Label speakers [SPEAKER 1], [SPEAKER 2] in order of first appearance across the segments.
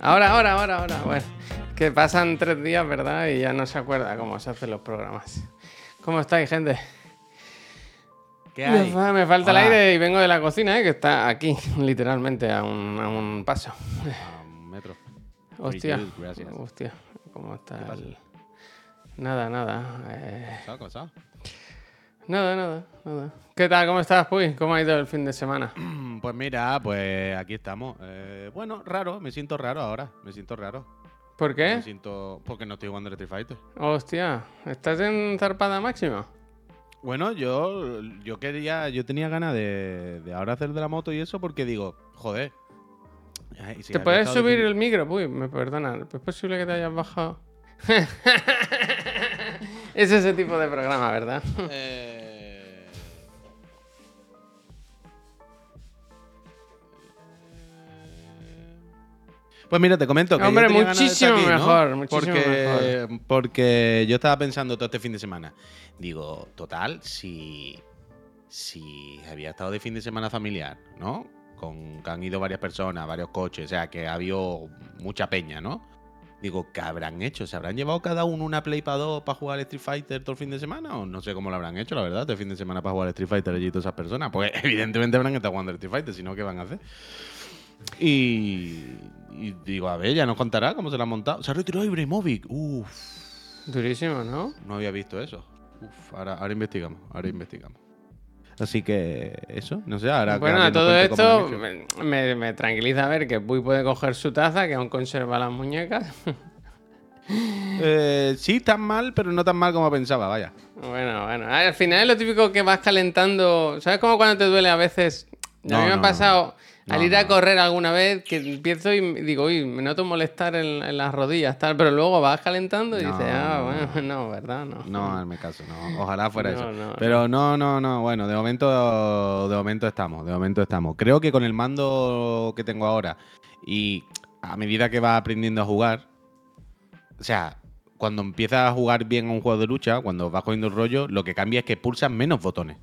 [SPEAKER 1] Ahora, ahora, ahora, ahora. Bueno, que pasan tres días, ¿verdad? Y ya no se acuerda cómo se hacen los programas. ¿Cómo estáis, gente?
[SPEAKER 2] ¿Qué hay?
[SPEAKER 1] me falta el aire y vengo de la cocina, ¿eh? que está aquí, literalmente, a un, a un paso.
[SPEAKER 2] A un metro.
[SPEAKER 1] Hostia,
[SPEAKER 2] gracias.
[SPEAKER 1] hostia, ¿cómo está
[SPEAKER 2] pasa?
[SPEAKER 1] el... Nada, nada. eh,
[SPEAKER 2] ¿Qué ha pasado?
[SPEAKER 1] Nada, nada, nada. ¿Qué tal? ¿Cómo estás, Puy? ¿Cómo ha ido el fin de semana?
[SPEAKER 2] Pues mira, pues aquí estamos. Eh, bueno, raro, me siento raro ahora. Me siento raro.
[SPEAKER 1] ¿Por
[SPEAKER 2] Me
[SPEAKER 1] qué?
[SPEAKER 2] siento. Porque no estoy jugando Street Fighter.
[SPEAKER 1] Hostia, ¿estás en zarpada máxima?
[SPEAKER 2] Bueno, yo, yo quería, yo tenía ganas de, de ahora hacer de la moto y eso porque digo, joder. ay, si
[SPEAKER 1] ¿Te puedes subir el micro? Uy, me perdona. ¿Es posible que te hayas bajado? es ese tipo de programa, ¿verdad?
[SPEAKER 2] Eh, Pues mira, te comento que yo
[SPEAKER 1] Hombre,
[SPEAKER 2] tenía ganas de estar
[SPEAKER 1] muchísimo
[SPEAKER 2] aquí, ¿no?
[SPEAKER 1] mejor, muchísimo
[SPEAKER 2] porque, porque yo estaba pensando todo este fin de semana. Digo, total, si, si había estado de fin de semana familiar, ¿no? Con que han ido varias personas, varios coches, o sea, que ha habido mucha peña, ¿no? Digo, ¿qué habrán hecho? ¿Se habrán llevado cada uno una Play para 2 para jugar Street Fighter todo el fin de semana? O no sé cómo lo habrán hecho, la verdad, este fin de semana para jugar Street Fighter allí todas esas personas. Pues evidentemente habrán estado jugando Street Fighter, si no, ¿qué van a hacer? Y, y digo, a ver, ya nos contará cómo se la han montado. Se ha retirado Ibrahimovic. Uf,
[SPEAKER 1] Durísimo, ¿no?
[SPEAKER 2] no había visto eso. Uf, ahora, ahora investigamos, ahora investigamos. Así que eso, no sé, ahora
[SPEAKER 1] bueno, todo esto me, me- tranquiliza ver que Puy puede coger su taza, que aún conserva las muñecas.
[SPEAKER 2] Eh, sí, tan mal, pero no tan mal como pensaba, vaya.
[SPEAKER 1] Bueno, bueno. Al final es lo típico que vas calentando. ¿Sabes cómo cuando te duele a veces? a
[SPEAKER 2] No,
[SPEAKER 1] mí me ha pasado
[SPEAKER 2] no.
[SPEAKER 1] Al ir a correr alguna vez que empiezo y digo, uy, me noto molestar en, en las rodillas, tal. Pero luego vas calentando y
[SPEAKER 2] No,
[SPEAKER 1] dices, ah,
[SPEAKER 2] no,
[SPEAKER 1] bueno, no, ¿verdad? No.
[SPEAKER 2] No, hazme caso, no. Ojalá fuera
[SPEAKER 1] No,
[SPEAKER 2] eso.
[SPEAKER 1] no,
[SPEAKER 2] Pero no, no, no. Bueno, de momento, de momento estamos, de momento estamos. Creo que con el mando que tengo ahora y a medida que vas aprendiendo a jugar, o sea, cuando empiezas a jugar bien a un juego de lucha, cuando vas cogiendo el rollo, lo que cambia es que pulsas menos botones.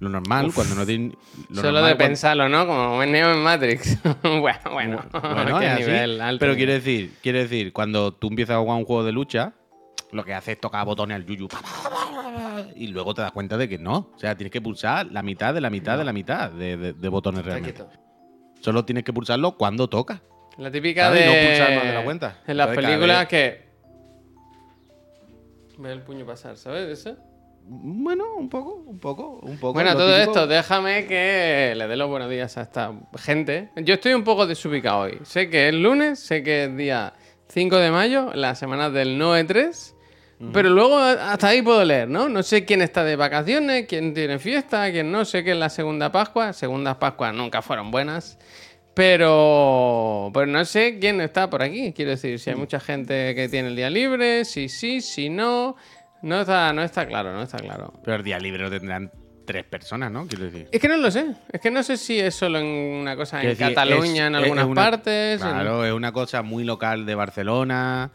[SPEAKER 2] Lo normal, cuando no tienes. lo
[SPEAKER 1] Solo
[SPEAKER 2] normal
[SPEAKER 1] de pensarlo, ¿no? Como en Neo en Matrix. bueno, bueno.
[SPEAKER 2] Bueno,
[SPEAKER 1] qué nivel alto.
[SPEAKER 2] pero quiere decir, quiere decir, cuando tú empiezas a jugar un juego de lucha, lo que haces es tocar botones al yuyu. Y luego te das cuenta de que no. O sea, tienes que pulsar la mitad de la mitad de la mitad de, de- de botones realmente. Solo tienes que pulsarlo cuando toca.
[SPEAKER 1] La típica
[SPEAKER 2] ¿Sabes?
[SPEAKER 1] de.
[SPEAKER 2] No pulsar más de la cuenta.
[SPEAKER 1] En las películas
[SPEAKER 2] vez-
[SPEAKER 1] que. Ve el puño pasar, ¿sabes eso?
[SPEAKER 2] Bueno, un poco, un poco, un poco.
[SPEAKER 1] Bueno, todo
[SPEAKER 2] típico-
[SPEAKER 1] esto, déjame que le dé los buenos días a esta gente. Yo estoy un poco desubicado hoy. Sé que es lunes, sé que es día 5 de mayo, la semana del 9-3. Pero luego hasta ahí puedo leer, ¿no? No sé quién está de vacaciones, quién tiene fiesta, quién no. Sé que es la segunda Pascua. Segundas Pascuas nunca fueron buenas. Pero, pero no sé quién está por aquí. Quiero decir, si hay mucha gente que tiene el día libre, si sí, si no. No está, no está claro, no está claro.
[SPEAKER 2] Pero el día libre lo tendrán tres personas, ¿no? Quiero decir.
[SPEAKER 1] Es que no lo sé. Es que no sé si es solo en una cosa en
[SPEAKER 2] decir,
[SPEAKER 1] Cataluña,
[SPEAKER 2] es-
[SPEAKER 1] en
[SPEAKER 2] es-
[SPEAKER 1] algunas
[SPEAKER 2] es una-
[SPEAKER 1] partes. en-
[SPEAKER 2] Claro, es una cosa muy local de Barcelona,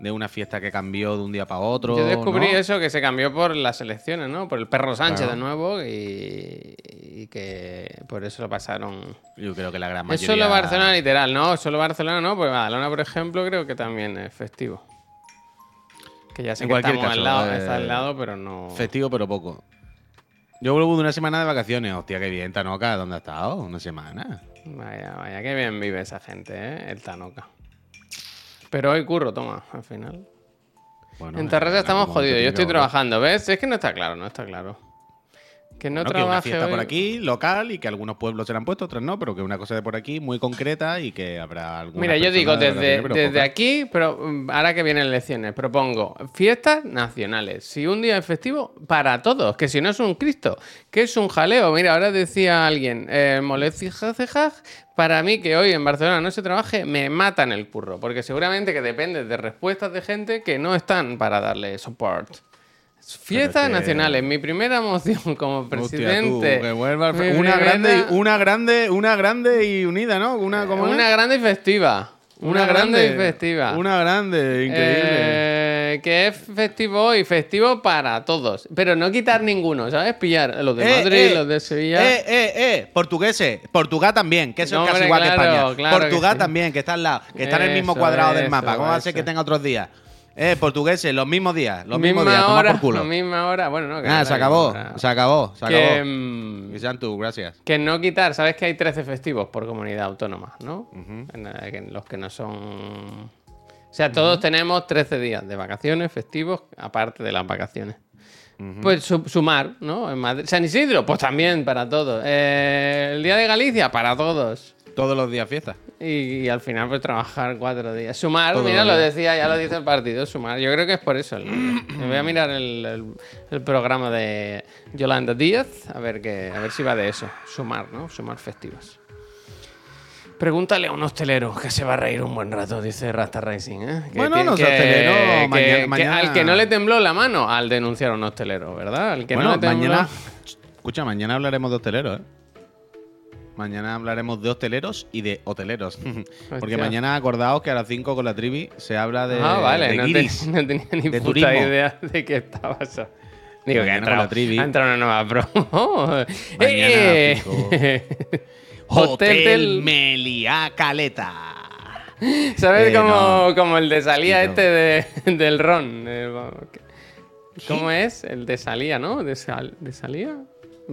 [SPEAKER 2] de una fiesta que cambió de un día para otro.
[SPEAKER 1] Yo descubrí
[SPEAKER 2] ¿no?
[SPEAKER 1] eso que se cambió por las elecciones, ¿no? Por el perro Sánchez
[SPEAKER 2] Claro.
[SPEAKER 1] de nuevo y, y que por eso lo pasaron.
[SPEAKER 2] Yo creo que la gran
[SPEAKER 1] Es
[SPEAKER 2] mayoría.
[SPEAKER 1] solo Barcelona literal, no, solo Barcelona no, pues Badalona, por ejemplo, creo que también es festivo. Que ya sé
[SPEAKER 2] En
[SPEAKER 1] que
[SPEAKER 2] cualquier
[SPEAKER 1] estamos al
[SPEAKER 2] caso,
[SPEAKER 1] lado,
[SPEAKER 2] eh,
[SPEAKER 1] está al lado, pero no.
[SPEAKER 2] Festivo, pero poco. Yo vuelvo de una semana de vacaciones. Hostia, qué bien, Tanoca. ¿Dónde has estado? Una semana.
[SPEAKER 1] Vaya, vaya, qué bien vive esa gente, ¿eh? El Tanoca. Pero hoy curro, toma, al final.
[SPEAKER 2] Bueno,
[SPEAKER 1] En Terrassa
[SPEAKER 2] en
[SPEAKER 1] estamos jodidos. Yo estoy trabajando, ¿ves? Es que no está claro, no está claro. Que no
[SPEAKER 2] Bueno, que una
[SPEAKER 1] trabaje
[SPEAKER 2] fiesta
[SPEAKER 1] hoy.
[SPEAKER 2] por aquí, local, y que algunos pueblos se la han puesto, otros no, pero que una cosa de por aquí muy concreta y que habrá alguna.
[SPEAKER 1] Mira, yo digo desde, desde aquí, pero mm, ahora que vienen elecciones, propongo fiestas nacionales. Si un día es festivo, para todos, que si no es un Cristo, que es un jaleo. Mira, ahora decía alguien, eh, para mí que hoy en Barcelona no se trabaje, me matan el curro, porque seguramente que depende de respuestas de gente que no están para darle support. Fiestas
[SPEAKER 2] que-
[SPEAKER 1] nacionales, mi primera moción como presidente.
[SPEAKER 2] una, grande,
[SPEAKER 1] primera-
[SPEAKER 2] una grande, una grande y unida, ¿no? Una como
[SPEAKER 1] una grande y festiva. Una grande y festiva.
[SPEAKER 2] Una grande, increíble.
[SPEAKER 1] Eh, que es festivo y festivo para todos. Pero no quitar ninguno, ¿sabes? Pillar los de
[SPEAKER 2] Eh,
[SPEAKER 1] Madrid,
[SPEAKER 2] eh,
[SPEAKER 1] los de Sevilla.
[SPEAKER 2] Eh, eh, eh, portugueses. Portugal también, que eso
[SPEAKER 1] No,
[SPEAKER 2] es casi
[SPEAKER 1] hombre,
[SPEAKER 2] igual
[SPEAKER 1] claro,
[SPEAKER 2] que España.
[SPEAKER 1] claro que
[SPEAKER 2] Portugal
[SPEAKER 1] sí.
[SPEAKER 2] también, que está al lado, que está en el mismo
[SPEAKER 1] Eso,
[SPEAKER 2] cuadrado del mapa. ¿Cómo va a ser
[SPEAKER 1] eso.
[SPEAKER 2] que tenga otros días? Eh, portugueses, los mismos días, los mismos días,
[SPEAKER 1] hora,
[SPEAKER 2] por culo.
[SPEAKER 1] misma hora. Bueno, no, que
[SPEAKER 2] Ah, se
[SPEAKER 1] la
[SPEAKER 2] acabó, se acabó, se
[SPEAKER 1] Que,
[SPEAKER 2] acabó.
[SPEAKER 1] mm,
[SPEAKER 2] Que sean tú, gracias.
[SPEAKER 1] que no quitar, sabes que hay 13 festivos por comunidad autónoma, ¿no? La- los que no son. O sea, todos tenemos 13 días de vacaciones, festivos, aparte de las vacaciones. Pues su- sumar, ¿no? En Madrid. San Isidro, pues también para todos. Eh, el Día de Galicia, para todos.
[SPEAKER 2] Todos los días fiesta.
[SPEAKER 1] Y, y al final, pues trabajar cuatro días. Sumar, mira, lo
[SPEAKER 2] días.
[SPEAKER 1] decía, ya lo dice el partido, sumar. Yo creo que es por eso. Me voy a mirar el, el- el programa de Yolanda Díaz, a ver, que, a ver si va de eso. Sumar, ¿no? Sumar festivos. Pregúntale a un hostelero que se va a reír un buen rato, dice Rasta Racing. ¿eh? Que
[SPEAKER 2] Bueno, los hosteleros,
[SPEAKER 1] que-
[SPEAKER 2] mañana-
[SPEAKER 1] que
[SPEAKER 2] mañana-
[SPEAKER 1] Al que no le tembló la mano, al denunciar a un hostelero, ¿verdad? Al que
[SPEAKER 2] bueno,
[SPEAKER 1] no le tembló.
[SPEAKER 2] mañana. Escucha, mañana hablaremos de hosteleros, ¿eh? Mañana hablaremos de hosteleros y de hoteleros. Porque mañana acordaos que a las 5 con la trivi se habla de,
[SPEAKER 1] ah, vale,
[SPEAKER 2] de
[SPEAKER 1] no, tenía ni
[SPEAKER 2] de
[SPEAKER 1] puta
[SPEAKER 2] turismo.
[SPEAKER 1] idea de que estaba eso. Digo que ha entrado,
[SPEAKER 2] la trivi.
[SPEAKER 1] ha entrado una nueva promo.
[SPEAKER 2] Mañana
[SPEAKER 1] Eh, Hotel
[SPEAKER 2] Hotel
[SPEAKER 1] del-
[SPEAKER 2] Meliá Caleta.
[SPEAKER 1] ¿Sabes
[SPEAKER 2] Eh,
[SPEAKER 1] como,
[SPEAKER 2] no.
[SPEAKER 1] como el de salía
[SPEAKER 2] Sí,
[SPEAKER 1] este de- del ron? El- ¿Cómo es? El de salía, ¿no? ¿De, sal- de salía?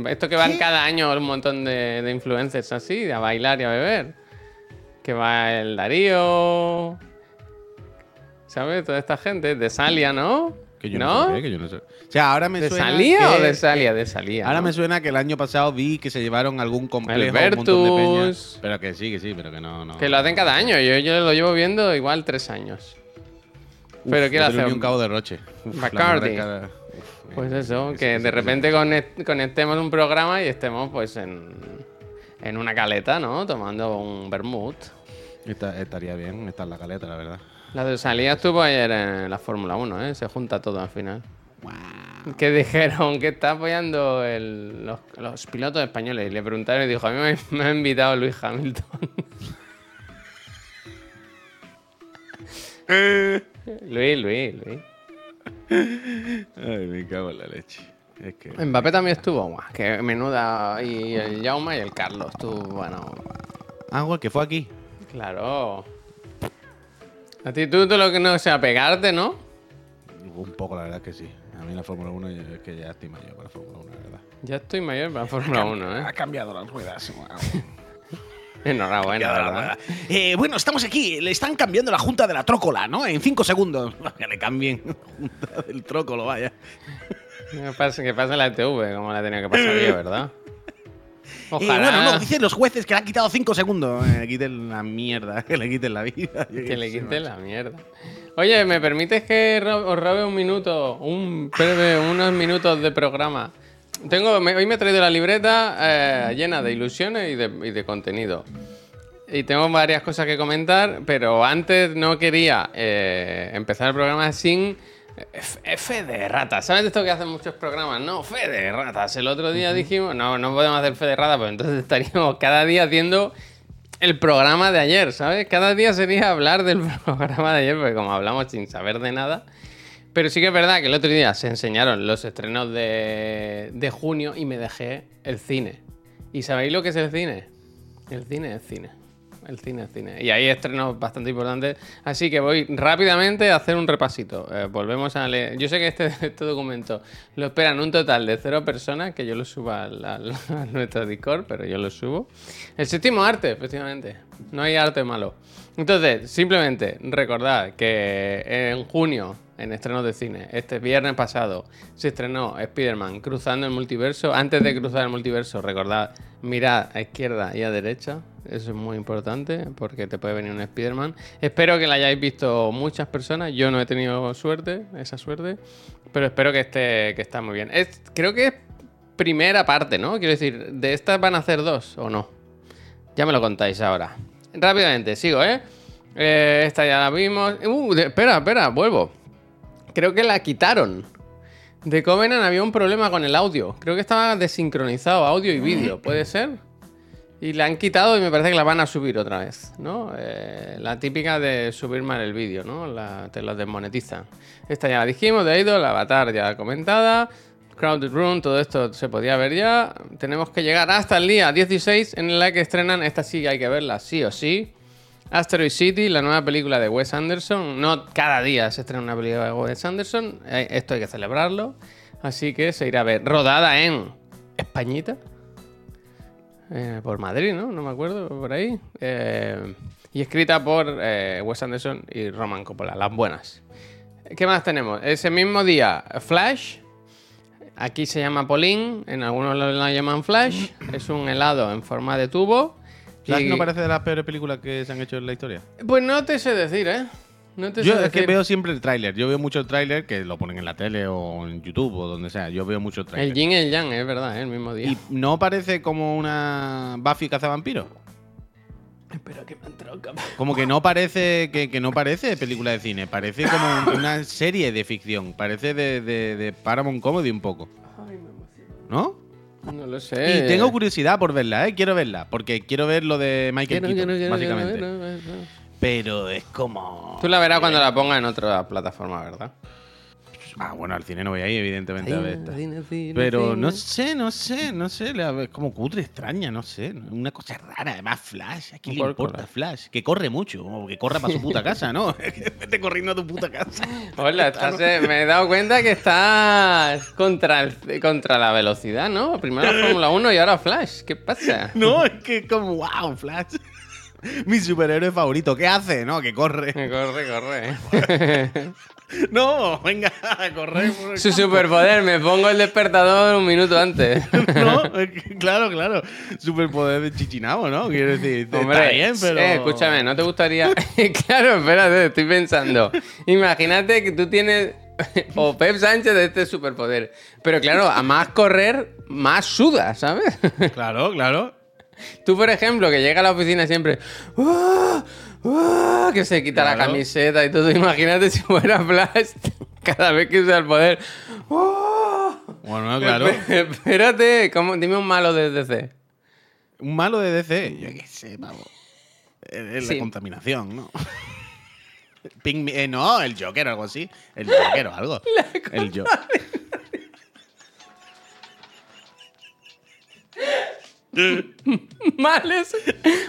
[SPEAKER 1] Esto que van cada año un montón de, de influencers así, a bailar y a beber. Que va el Darío. ¿Sabes? Toda esta gente. De Salia, ¿no?
[SPEAKER 2] Que yo
[SPEAKER 1] ¿No?
[SPEAKER 2] no, sé qué, que yo no sé. O sea, ahora me
[SPEAKER 1] ¿De
[SPEAKER 2] suena.
[SPEAKER 1] Salía
[SPEAKER 2] que-
[SPEAKER 1] o de Salia? De Salía.
[SPEAKER 2] Ahora
[SPEAKER 1] ¿no?
[SPEAKER 2] me suena que el año pasado vi que se llevaron algún complejo,
[SPEAKER 1] El
[SPEAKER 2] un montón de peña.
[SPEAKER 1] Vertus.
[SPEAKER 2] Pero que sí, que sí, pero que no. no
[SPEAKER 1] Que lo hacen cada año. Yo, yo lo llevo viendo igual tres años.
[SPEAKER 2] Uf,
[SPEAKER 1] pero quiero hacer
[SPEAKER 2] un cabo de roche. Uf,
[SPEAKER 1] Bacardi. Pues
[SPEAKER 2] eh,
[SPEAKER 1] eso, que de repente conect- conectemos un programa y estemos pues en, en una caleta, ¿no? Tomando un vermut.
[SPEAKER 2] Esta- estaría bien estar en la caleta, la verdad.
[SPEAKER 1] La de salida estuvo ayer en la Fórmula 1, ¿eh? Se junta todo al final. Que dijeron que está apoyando el- los, los pilotos españoles. Y le preguntaron y dijo, a mí me, me ha invitado Luis Hamilton. Luis, Luis, Luis.
[SPEAKER 2] Ay, me cago en la leche. Es que.
[SPEAKER 1] Mbappé también estuvo, guau, que menuda. Y el Jaume y el Carlos, tú, bueno,
[SPEAKER 2] Ah, bueno, que fue aquí.
[SPEAKER 1] Claro. A ti tú, tú lo que no sea pegarte, ¿no?
[SPEAKER 2] Un poco, la verdad es que sí. A mí la Fórmula 1 yo- es que ya estoy mayor para la Fórmula 1, la verdad.
[SPEAKER 1] Ya estoy mayor para la Fórmula 1, ¿eh?
[SPEAKER 2] Ha cambiado las ruedas.
[SPEAKER 1] Enhorabuena, ¿verdad?
[SPEAKER 2] Eh, bueno, estamos aquí. Le están cambiando la junta de la trócola, ¿no? En cinco segundos. Que le cambien la junta del trócolo, vaya.
[SPEAKER 1] Que pase, que pase la ETV, como la tenía que pasar yo, ¿verdad?
[SPEAKER 2] Eh,
[SPEAKER 1] Ojalá
[SPEAKER 2] bueno, no, dicen los jueces que le han quitado cinco segundos. Eh, le quiten la mierda, que le quiten la vida.
[SPEAKER 1] Que
[SPEAKER 2] qué
[SPEAKER 1] le
[SPEAKER 2] sé,
[SPEAKER 1] quite
[SPEAKER 2] macho.
[SPEAKER 1] la mierda. Oye, ¿me permites que os robe un minuto, un breve, unos minutos de programa? Tengo, me- hoy me he traído la libreta eh, llena de ilusiones y de, y de contenido. Y tengo varias cosas que comentar, pero antes no quería eh, empezar el programa sin F, F de ratas. ¿Sabes de esto que hacen muchos programas? No, fe de ratas. El otro día dijimos, no, no podemos hacer fe de ratas, pues entonces estaríamos cada día haciendo el programa de ayer, ¿sabes? Cada día sería hablar del programa de ayer, porque como hablamos sin saber de nada. Pero sí que es verdad que el otro día se enseñaron los estrenos de, junio y me dejé el cine. ¿Y sabéis lo que es el cine? El cine es cine. El cine es cine. Y hay estrenos bastante importantes. Así que voy rápidamente a hacer un repasito. Eh, volvemos a leer. Yo sé que este, este documento lo esperan un total de cero personas, que yo lo suba a nuestro Discord, pero yo lo subo. El séptimo arte, efectivamente. No hay arte malo. Entonces, simplemente recordad que en junio, en estrenos de cine, este viernes pasado, se estrenó Spider-Man Cruzando el Multiverso. Antes de cruzar el multiverso, recordad, mirad a izquierda y a derecha. Eso es muy importante porque te puede venir un Spider-Man. Espero que la hayáis visto muchas personas. Yo no he tenido suerte, esa suerte. Pero espero que esté, que muy bien. Creo que es primera parte, ¿no? Quiero decir, ¿de estas van a hacer dos o no? Ya me lo contáis ahora. Rápidamente, sigo, ¿eh? Eh, esta ya la vimos. Uh, espera, espera, vuelvo. Creo que la quitaron. De Covenant había un problema con el audio. Creo que estaba desincronizado audio y vídeo. ¿Puede ser? Y la han quitado y me parece que la van a subir otra vez, ¿no? Eh, la típica de subir mal el vídeo, ¿no? La, te lo desmonetizan. Esta ya la dijimos, de Idol, Avatar ya comentada, Crowded Room, todo esto se podía ver ya. Tenemos que llegar hasta el día 16 en la que estrenan, esta sí hay que verla, sí o sí. Asteroid City, la nueva película de Wes Anderson. No cada día se estrena una película de Wes Anderson, eh, esto hay que celebrarlo. Así que se irá a ver. Rodada en Españita. Eh, por Madrid, ¿no? No me acuerdo, por ahí. Eh, y escrita por Wes Anderson y Roman Coppola, las buenas. ¿Qué más tenemos? Ese mismo día, Flash. Aquí se llama Polín, en algunos lo llaman Flash. Es un helado en forma de tubo.
[SPEAKER 2] ¿Flash
[SPEAKER 1] Y-
[SPEAKER 2] no parece de las peores películas que se han hecho en la historia?
[SPEAKER 1] Pues no te sé decir, ¿eh? No te
[SPEAKER 2] Yo
[SPEAKER 1] sé
[SPEAKER 2] es que
[SPEAKER 1] decir.
[SPEAKER 2] veo siempre el tráiler. Yo veo mucho el tráiler que lo ponen en la tele o en YouTube o donde sea. Yo veo mucho el
[SPEAKER 1] El
[SPEAKER 2] tráiler.
[SPEAKER 1] yin y el yang, es verdad, ¿eh? el mismo día.
[SPEAKER 2] ¿Y no parece como una Buffy cazavampiro?
[SPEAKER 1] Espera que me ha entrado
[SPEAKER 2] Como que no parece que, que no parece película de cine, parece como una serie de ficción, parece de, de, de Paramount Comedy un poco,
[SPEAKER 1] Ay, me emociono.
[SPEAKER 2] ¿no?
[SPEAKER 1] No lo sé.
[SPEAKER 2] Y tengo curiosidad por verla, ¿eh? Quiero verla, porque quiero ver lo de Michael
[SPEAKER 1] Quiero,
[SPEAKER 2] Keaton,
[SPEAKER 1] quiero,
[SPEAKER 2] básicamente.
[SPEAKER 1] quiero.
[SPEAKER 2] Pero es como...
[SPEAKER 1] Tú la verás cuando la ponga en otra plataforma, ¿verdad?
[SPEAKER 2] Ah, bueno, al cine no voy a ir, evidentemente, a ver esta.
[SPEAKER 1] Cine, cine,
[SPEAKER 2] Pero
[SPEAKER 1] cine.
[SPEAKER 2] no sé, no sé, no sé, es como cutre, extraña, no sé, una cosa rara, además Flash, ¿a quién le importa. Flash? Que corre mucho, como que corra para su puta casa, ¿no? Vete corriendo a tu puta casa.
[SPEAKER 1] Hola, estás, eh, me he dado cuenta que estás contra, el- contra la velocidad, ¿no? Primero la Fórmula 1 y ahora Flash. ¿Qué pasa?
[SPEAKER 2] No, es que como, wow, Flash. Mi superhéroe favorito, ¿qué hace? No, que corre.
[SPEAKER 1] Corre, corre.
[SPEAKER 2] No, venga, a correr.
[SPEAKER 1] Su superpoder, me pongo el despertador un minuto antes.
[SPEAKER 2] No, claro, claro. Superpoder de chichinabo, ¿no? Quiero decir,
[SPEAKER 1] Hombre,
[SPEAKER 2] está bien, pero.
[SPEAKER 1] eh, escúchame, ¿no te gustaría? claro, espérate, estoy pensando. Imagínate que tú tienes. o Pep Sánchez de este superpoder. Pero claro, a más correr, más suda, ¿sabes?
[SPEAKER 2] Claro, claro.
[SPEAKER 1] Tú, por ejemplo, que llega a la oficina siempre. "Ah, ah", que se quita la camiseta y todo. Imagínate si fuera Flash cada vez que usa el poder. "Ah".
[SPEAKER 2] Bueno, claro.
[SPEAKER 1] Espérate, ¿cómo? dime un malo de DC.
[SPEAKER 2] Un malo de DC. Yo qué sé, pavo. Es
[SPEAKER 1] Sí.
[SPEAKER 2] la contaminación, ¿no? Eh, no, el Joker o algo así. El Joker o algo. El Joker.
[SPEAKER 1] Mal es,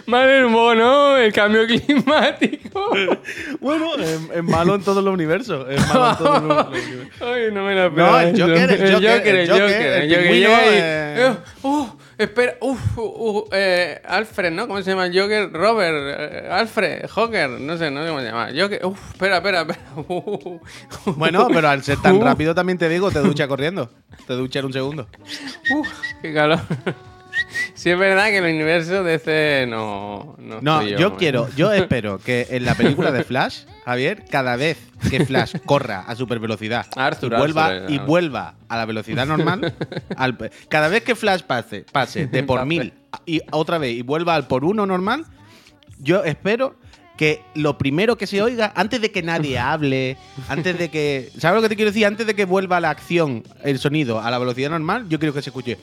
[SPEAKER 1] mal el mono, el cambio climático.
[SPEAKER 2] Bueno, es, es malo en todos los universos. Es malo en todos los los universos.
[SPEAKER 1] Ay, no me la
[SPEAKER 2] No, el. Joker, el Joker,
[SPEAKER 1] el
[SPEAKER 2] el
[SPEAKER 1] Joker, el
[SPEAKER 2] el
[SPEAKER 1] llega
[SPEAKER 2] eh.
[SPEAKER 1] uh, espera, uf, uh, uh, eh, Alfred, ¿no? ¿Cómo se llama el Joker? Robert, eh, Alfred, Joker, no sé, no sé cómo se llama. Joker, uf, espera, espera, espera.
[SPEAKER 2] Bueno, pero al ser tan rápido también te digo, te ducha corriendo. Te ducha en un segundo.
[SPEAKER 1] Uf, qué calor. Sí es verdad que el universo de ese no... No,
[SPEAKER 2] No, yo quiero, yo espero que en la película de Flash, Javier, cada vez que Flash corra a super velocidad
[SPEAKER 1] Arthur,
[SPEAKER 2] y vuelva
[SPEAKER 1] Arthur,
[SPEAKER 2] y
[SPEAKER 1] Arthur.
[SPEAKER 2] vuelva a la velocidad normal, al- cada vez que Flash pase, pase de por mil y otra vez y vuelva al por uno normal, yo espero que lo primero que se oiga, antes de que nadie hable, antes de que. ¿Sabes lo que te quiero decir? Antes de que vuelva la acción, el sonido a la velocidad normal, yo quiero que se escuche.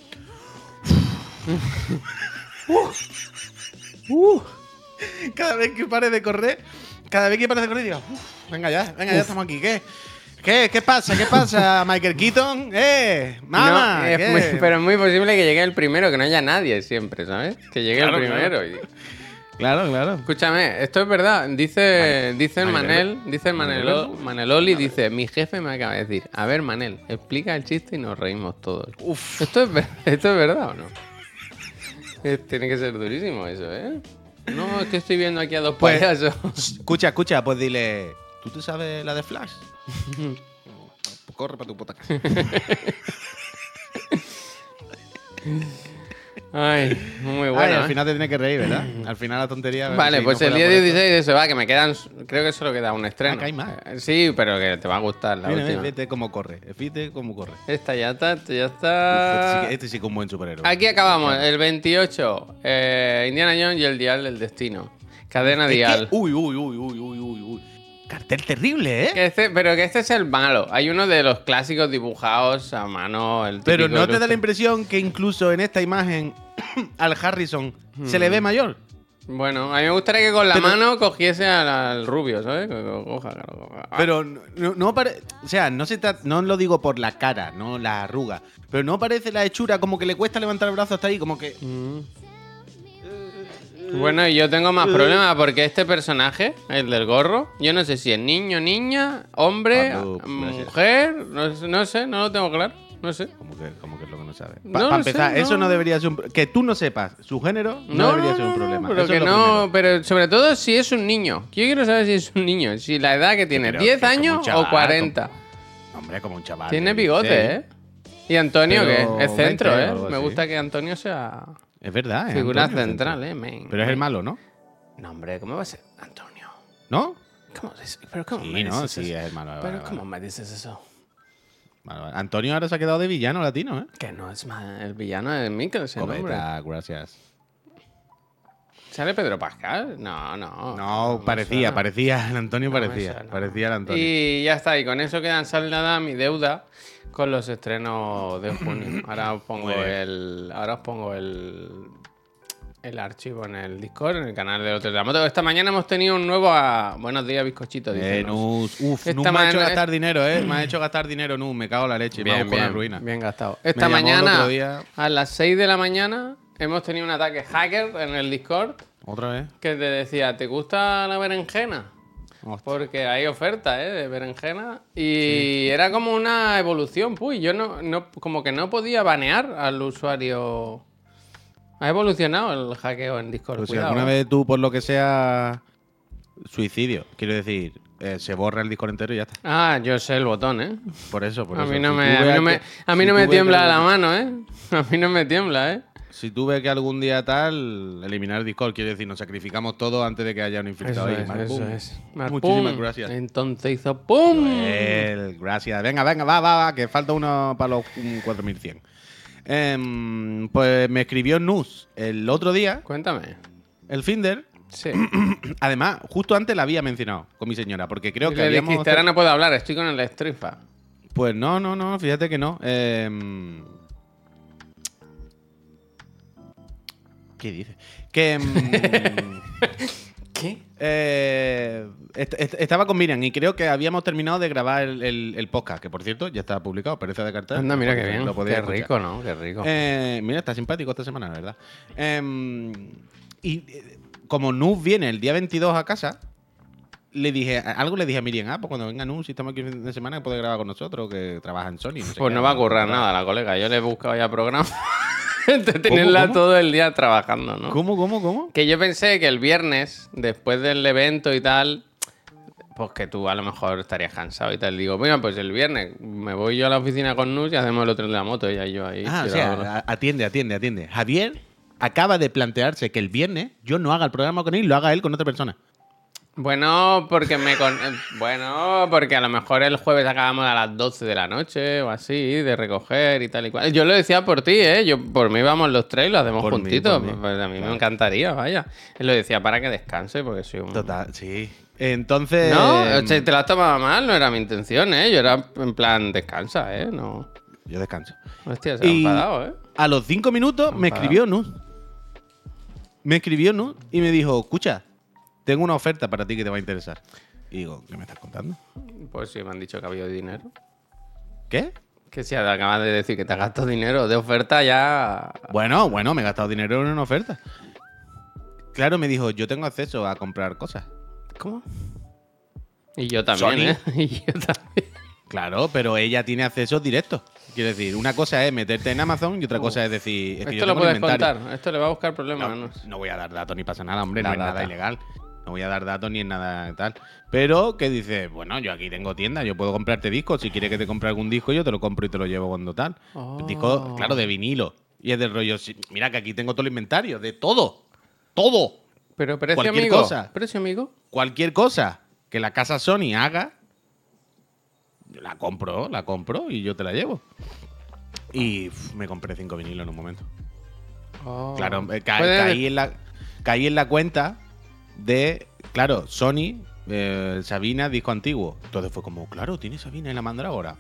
[SPEAKER 2] Uh. Cada vez que pare de correr, cada vez que pare de correr, digo, "Uf, venga ya, venga ya, estamos aquí. ¿Qué? ¿Qué? ¿Qué pasa? ¿Qué pasa, Michael Keaton? ¡Eh! ¡Mamá!
[SPEAKER 1] No, es
[SPEAKER 2] ¿qué?".
[SPEAKER 1] muy- pero es muy posible que llegue el primero, que no haya nadie siempre, ¿sabes? Que llegue
[SPEAKER 2] Claro,
[SPEAKER 1] el primero. y-
[SPEAKER 2] Claro, claro.
[SPEAKER 1] Escúchame, esto es verdad. Dice, dice el
[SPEAKER 2] Manel.
[SPEAKER 1] Dice el
[SPEAKER 2] Manel.
[SPEAKER 1] Manelo- Maneloli, dice, mi jefe me acaba de decir, a ver, Manel, explica el chiste y nos reímos todos.
[SPEAKER 2] Uf.
[SPEAKER 1] ¿Esto es, ¿Esto es verdad o no? Tiene que ser durísimo eso, ¿eh? No, es que estoy viendo aquí a dos
[SPEAKER 2] Pues-
[SPEAKER 1] payasos.
[SPEAKER 2] Escucha, escucha, pues dile. ¿Tú te sabes la de Flash? pues corre para tu puta casa.
[SPEAKER 1] Ay, muy
[SPEAKER 2] Ay,
[SPEAKER 1] bueno.
[SPEAKER 2] al
[SPEAKER 1] ¿eh?
[SPEAKER 2] final te tienes que reír, ¿verdad? Al final la tontería.
[SPEAKER 1] Vale,
[SPEAKER 2] si
[SPEAKER 1] pues
[SPEAKER 2] no
[SPEAKER 1] el día
[SPEAKER 2] por esto-
[SPEAKER 1] 16 eso va, que me quedan. Creo que solo queda un estreno.
[SPEAKER 2] Ah, que hay más.
[SPEAKER 1] Eh, Sí, pero que te va a gustar la
[SPEAKER 2] Mira,
[SPEAKER 1] última.
[SPEAKER 2] fíjate cómo corre. Fíjate cómo corre.
[SPEAKER 1] Esta ya está, esta ya
[SPEAKER 2] este, sí
[SPEAKER 1] está.
[SPEAKER 2] que, este sí que es un buen superhéroe.
[SPEAKER 1] Aquí acabamos, el 28. eh, Indiana Jones y el Dial del Destino. Cadena
[SPEAKER 2] Es que-
[SPEAKER 1] Dial.
[SPEAKER 2] uy, uy, uy, uy, uy, uy, uy. Cartel terrible, ¿eh?
[SPEAKER 1] Que este- pero que este es el malo. Hay uno de los clásicos dibujados a mano. El
[SPEAKER 2] Pero ¿no te da la impresión que incluso en esta imagen al Harrison se le ve mayor.
[SPEAKER 1] Bueno, a mí me gustaría que con la mano cogiese al, al rubio, ¿sabes? Ah,
[SPEAKER 2] Pero no, no pare- o sea, no se tra- no lo digo por la cara, no la arruga, pero no parece la hechura como que le cuesta levantar el brazo hasta ahí, como que
[SPEAKER 1] mm. Bueno, y yo tengo más problemas porque este personaje, el del gorro, yo no sé si es niño, niña, hombre,
[SPEAKER 2] gracias.
[SPEAKER 1] mujer, no, sé- no sé, no lo tengo claro, no sé.
[SPEAKER 2] como que, como que es lo que no sabe.
[SPEAKER 1] No
[SPEAKER 2] Para empezar,
[SPEAKER 1] sé,
[SPEAKER 2] eso
[SPEAKER 1] no.
[SPEAKER 2] debería ser un que tú no sepas su género no, debería ser un problema.
[SPEAKER 1] pero
[SPEAKER 2] Eso
[SPEAKER 1] que no, pero sobre todo si es un niño. Yo quiero saber si es un niño, si la edad que tiene,
[SPEAKER 2] pero
[SPEAKER 1] 10
[SPEAKER 2] que es como un
[SPEAKER 1] años
[SPEAKER 2] chaval,
[SPEAKER 1] o 40.
[SPEAKER 2] Hombre, como un chaval.
[SPEAKER 1] Tiene bigote,
[SPEAKER 2] 16.
[SPEAKER 1] ¿eh? Y Antonio,
[SPEAKER 2] Pero
[SPEAKER 1] que es centro,
[SPEAKER 2] 20 o
[SPEAKER 1] ¿eh?
[SPEAKER 2] algo
[SPEAKER 1] Me gusta que Antonio sea
[SPEAKER 2] Es verdad, es
[SPEAKER 1] figura
[SPEAKER 2] Antonio
[SPEAKER 1] central. ¿eh? men.
[SPEAKER 2] Pero es el malo, ¿no?
[SPEAKER 1] No, hombre, ¿cómo va a ser Antonio?
[SPEAKER 2] ¿No?
[SPEAKER 1] ¿Cómo? ¿Pero cómo
[SPEAKER 2] Sí,
[SPEAKER 1] me
[SPEAKER 2] no,
[SPEAKER 1] dices
[SPEAKER 2] sí,
[SPEAKER 1] eso?
[SPEAKER 2] es el malo.
[SPEAKER 1] ¿Pero
[SPEAKER 2] vale,
[SPEAKER 1] cómo me dices eso?
[SPEAKER 2] Antonio ahora se ha quedado de villano latino, ¿eh?
[SPEAKER 1] Que no es más el villano de Mikkelsen.
[SPEAKER 2] Cometa, gracias.
[SPEAKER 1] ¿Sale Pedro Pascal? No, no.
[SPEAKER 2] No, parecía, parecía. El Antonio
[SPEAKER 1] No
[SPEAKER 2] parecía. Parecía el Antonio.
[SPEAKER 1] Y ya está, y con eso quedan saldada mi deuda con los estrenos de junio. Ahora os pongo el. Ahora os pongo el. El archivo en el Discord, en el canal de la Moto. Esta mañana hemos tenido un nuevo. a- Buenos días, bizcochito.
[SPEAKER 2] Eh, uf,
[SPEAKER 1] Esta
[SPEAKER 2] me ha hecho gastar dinero, ¿eh? Me ha hecho gastar dinero, Nus. Me cago en la leche. me ha
[SPEAKER 1] Bien,
[SPEAKER 2] la
[SPEAKER 1] bien,
[SPEAKER 2] ruina.
[SPEAKER 1] bien gastado. Esta mañana,
[SPEAKER 2] día.
[SPEAKER 1] a las 6 de la mañana, hemos tenido un ataque hacker en el Discord
[SPEAKER 2] ¿Otra vez?
[SPEAKER 1] que te decía, ¿te gusta la berenjena?
[SPEAKER 2] Hostia.
[SPEAKER 1] Porque hay oferta, ¿eh? De berenjena. Y era como una evolución, pues. Yo no, no, como que no podía banear al usuario. Ha evolucionado el hackeo en Discord.
[SPEAKER 2] Pues si
[SPEAKER 1] cuidado,
[SPEAKER 2] alguna
[SPEAKER 1] ¿eh?
[SPEAKER 2] vez tú, por lo que sea, suicidio, quiero decir, eh, se borra el disco entero y ya está.
[SPEAKER 1] Ah, yo sé el botón, ¿eh?
[SPEAKER 2] Por eso, por
[SPEAKER 1] A
[SPEAKER 2] eso.
[SPEAKER 1] mí no
[SPEAKER 2] Si
[SPEAKER 1] me,
[SPEAKER 2] tú
[SPEAKER 1] a mí no me,
[SPEAKER 2] que-
[SPEAKER 1] a mí
[SPEAKER 2] si
[SPEAKER 1] no
[SPEAKER 2] tú
[SPEAKER 1] me
[SPEAKER 2] ves
[SPEAKER 1] tiembla
[SPEAKER 2] que-
[SPEAKER 1] la mano, ¿eh? A mí no me tiembla, ¿eh?
[SPEAKER 2] Si tú ves que algún día tal, eliminar el Discord, quiere decir, nos sacrificamos todo antes de que haya un infiltrado ahí. Mar, pum.
[SPEAKER 1] Mar,
[SPEAKER 2] Muchísimas
[SPEAKER 1] pum.
[SPEAKER 2] gracias.
[SPEAKER 1] Entonces hizo ¡pum!
[SPEAKER 2] Joel, gracias. Venga, venga, va, va, va, que falta uno para los mm, 4100. Em, pues me escribió Nus el otro día,
[SPEAKER 1] Cuéntame.
[SPEAKER 2] el Finder.
[SPEAKER 1] Sí.
[SPEAKER 2] Además, justo antes la había mencionado con mi señora, porque creo que
[SPEAKER 1] le
[SPEAKER 2] habíamos.
[SPEAKER 1] dijiste, ahora no puedo hablar, estoy con el estrifa.
[SPEAKER 2] Pues no, no, no, fíjate que no. Em, ¿Qué dice? Que. em,
[SPEAKER 1] ¿Qué?
[SPEAKER 2] Eh, est- est- estaba con Miriam y creo que habíamos terminado de grabar el, el- el podcast, que por cierto ya está publicado, pereza de cartel.
[SPEAKER 1] Anda, mira qué bien.
[SPEAKER 2] lo
[SPEAKER 1] Qué rico, ¿no? Qué rico.
[SPEAKER 2] Eh, mira, está simpático esta semana, la verdad. Em, y eh, como Nus viene el día 22 a casa, le dije, algo le dije a Miriam, ah, pues cuando venga Nus, si estamos aquí el fin de semana, puede grabar con nosotros, que trabaja en Sony. No sé
[SPEAKER 1] Pues
[SPEAKER 2] qué,
[SPEAKER 1] no va a
[SPEAKER 2] algo,
[SPEAKER 1] currar
[SPEAKER 2] ¿verdad?
[SPEAKER 1] nada la colega. Yo le he buscado ya programa. tenerla
[SPEAKER 2] cómo?
[SPEAKER 1] todo el día trabajando, ¿no?
[SPEAKER 2] ¿Cómo, cómo, cómo?
[SPEAKER 1] Que yo pensé que el viernes, después del evento y tal, pues que tú a lo mejor estarías cansado y tal. Digo, mira, pues el viernes me voy yo a la oficina con Nus y hacemos el otro de la moto, y yo ahí.
[SPEAKER 2] Ah, o sea, atiende, atiende, atiende. Javier acaba de plantearse que el viernes yo no haga el programa con él y lo haga él con otra persona.
[SPEAKER 1] Bueno, porque me con... eh, bueno, porque a lo mejor el jueves acabamos a las 12 de la noche o así, de recoger y tal y cual. Yo lo decía por ti, ¿eh? Yo, por mí vamos los tres y lo hacemos
[SPEAKER 2] Por
[SPEAKER 1] juntitos.
[SPEAKER 2] mí.
[SPEAKER 1] Pues a mí
[SPEAKER 2] Claro.
[SPEAKER 1] me encantaría, vaya. Lo decía para que descanse, porque soy un...
[SPEAKER 2] Total, sí. Entonces.
[SPEAKER 1] No, o sea, te lo has tomado mal, no era mi intención, ¿eh? Yo era en plan, descansa, ¿eh? No...
[SPEAKER 2] Yo descanso.
[SPEAKER 1] Hostia, se ha enfadado, ¿eh?
[SPEAKER 2] A los cinco minutos me escribió Nus. Me escribió Nus y me dijo, escucha, tengo una oferta para ti que te va a interesar. Y digo, ¿qué me estás contando?
[SPEAKER 1] Pues sí, me han dicho que ha habido dinero.
[SPEAKER 2] ¿Qué?
[SPEAKER 1] Que si acabas de decir que te has gastado dinero de oferta ya...
[SPEAKER 2] Bueno, bueno, me he gastado dinero en una oferta. Claro, me dijo, yo tengo acceso a comprar cosas.
[SPEAKER 1] ¿Cómo? Y yo también,
[SPEAKER 2] Sony.
[SPEAKER 1] ¿eh? Y yo también.
[SPEAKER 2] Claro, pero ella tiene acceso directo. Quiero decir, una cosa es meterte en Amazon y otra cosa es decir, es que yo
[SPEAKER 1] Esto lo
[SPEAKER 2] tengo
[SPEAKER 1] puedes
[SPEAKER 2] inventario.
[SPEAKER 1] contar. Esto le va a buscar problemas.
[SPEAKER 2] No,
[SPEAKER 1] ¿no?
[SPEAKER 2] no voy a dar datos ni pasa nada, hombre, no es nada
[SPEAKER 1] data.
[SPEAKER 2] ilegal. No voy a dar datos ni es nada tal. Pero que dice, bueno, yo aquí tengo tienda, yo puedo comprarte discos. Si quieres que te compre algún disco, yo te lo compro y te lo llevo cuando tal.
[SPEAKER 1] Oh.
[SPEAKER 2] Disco, claro, de vinilo. Y es del rollo, mira que aquí tengo todo el inventario, de todo. Todo.
[SPEAKER 1] Pero precio
[SPEAKER 2] Cualquier
[SPEAKER 1] amigo.
[SPEAKER 2] cosa.
[SPEAKER 1] Precio amigo.
[SPEAKER 2] Cualquier cosa que la casa Sony haga, yo la compro, la compro y yo te la llevo. Y me compré cinco vinilos en un momento.
[SPEAKER 1] Oh.
[SPEAKER 2] Claro, eh, ca- caí, en la, caí en la cuenta de. Claro, Sony eh, Sabina, disco antiguo. Entonces fue como, claro, tiene Sabina en la mandrágora.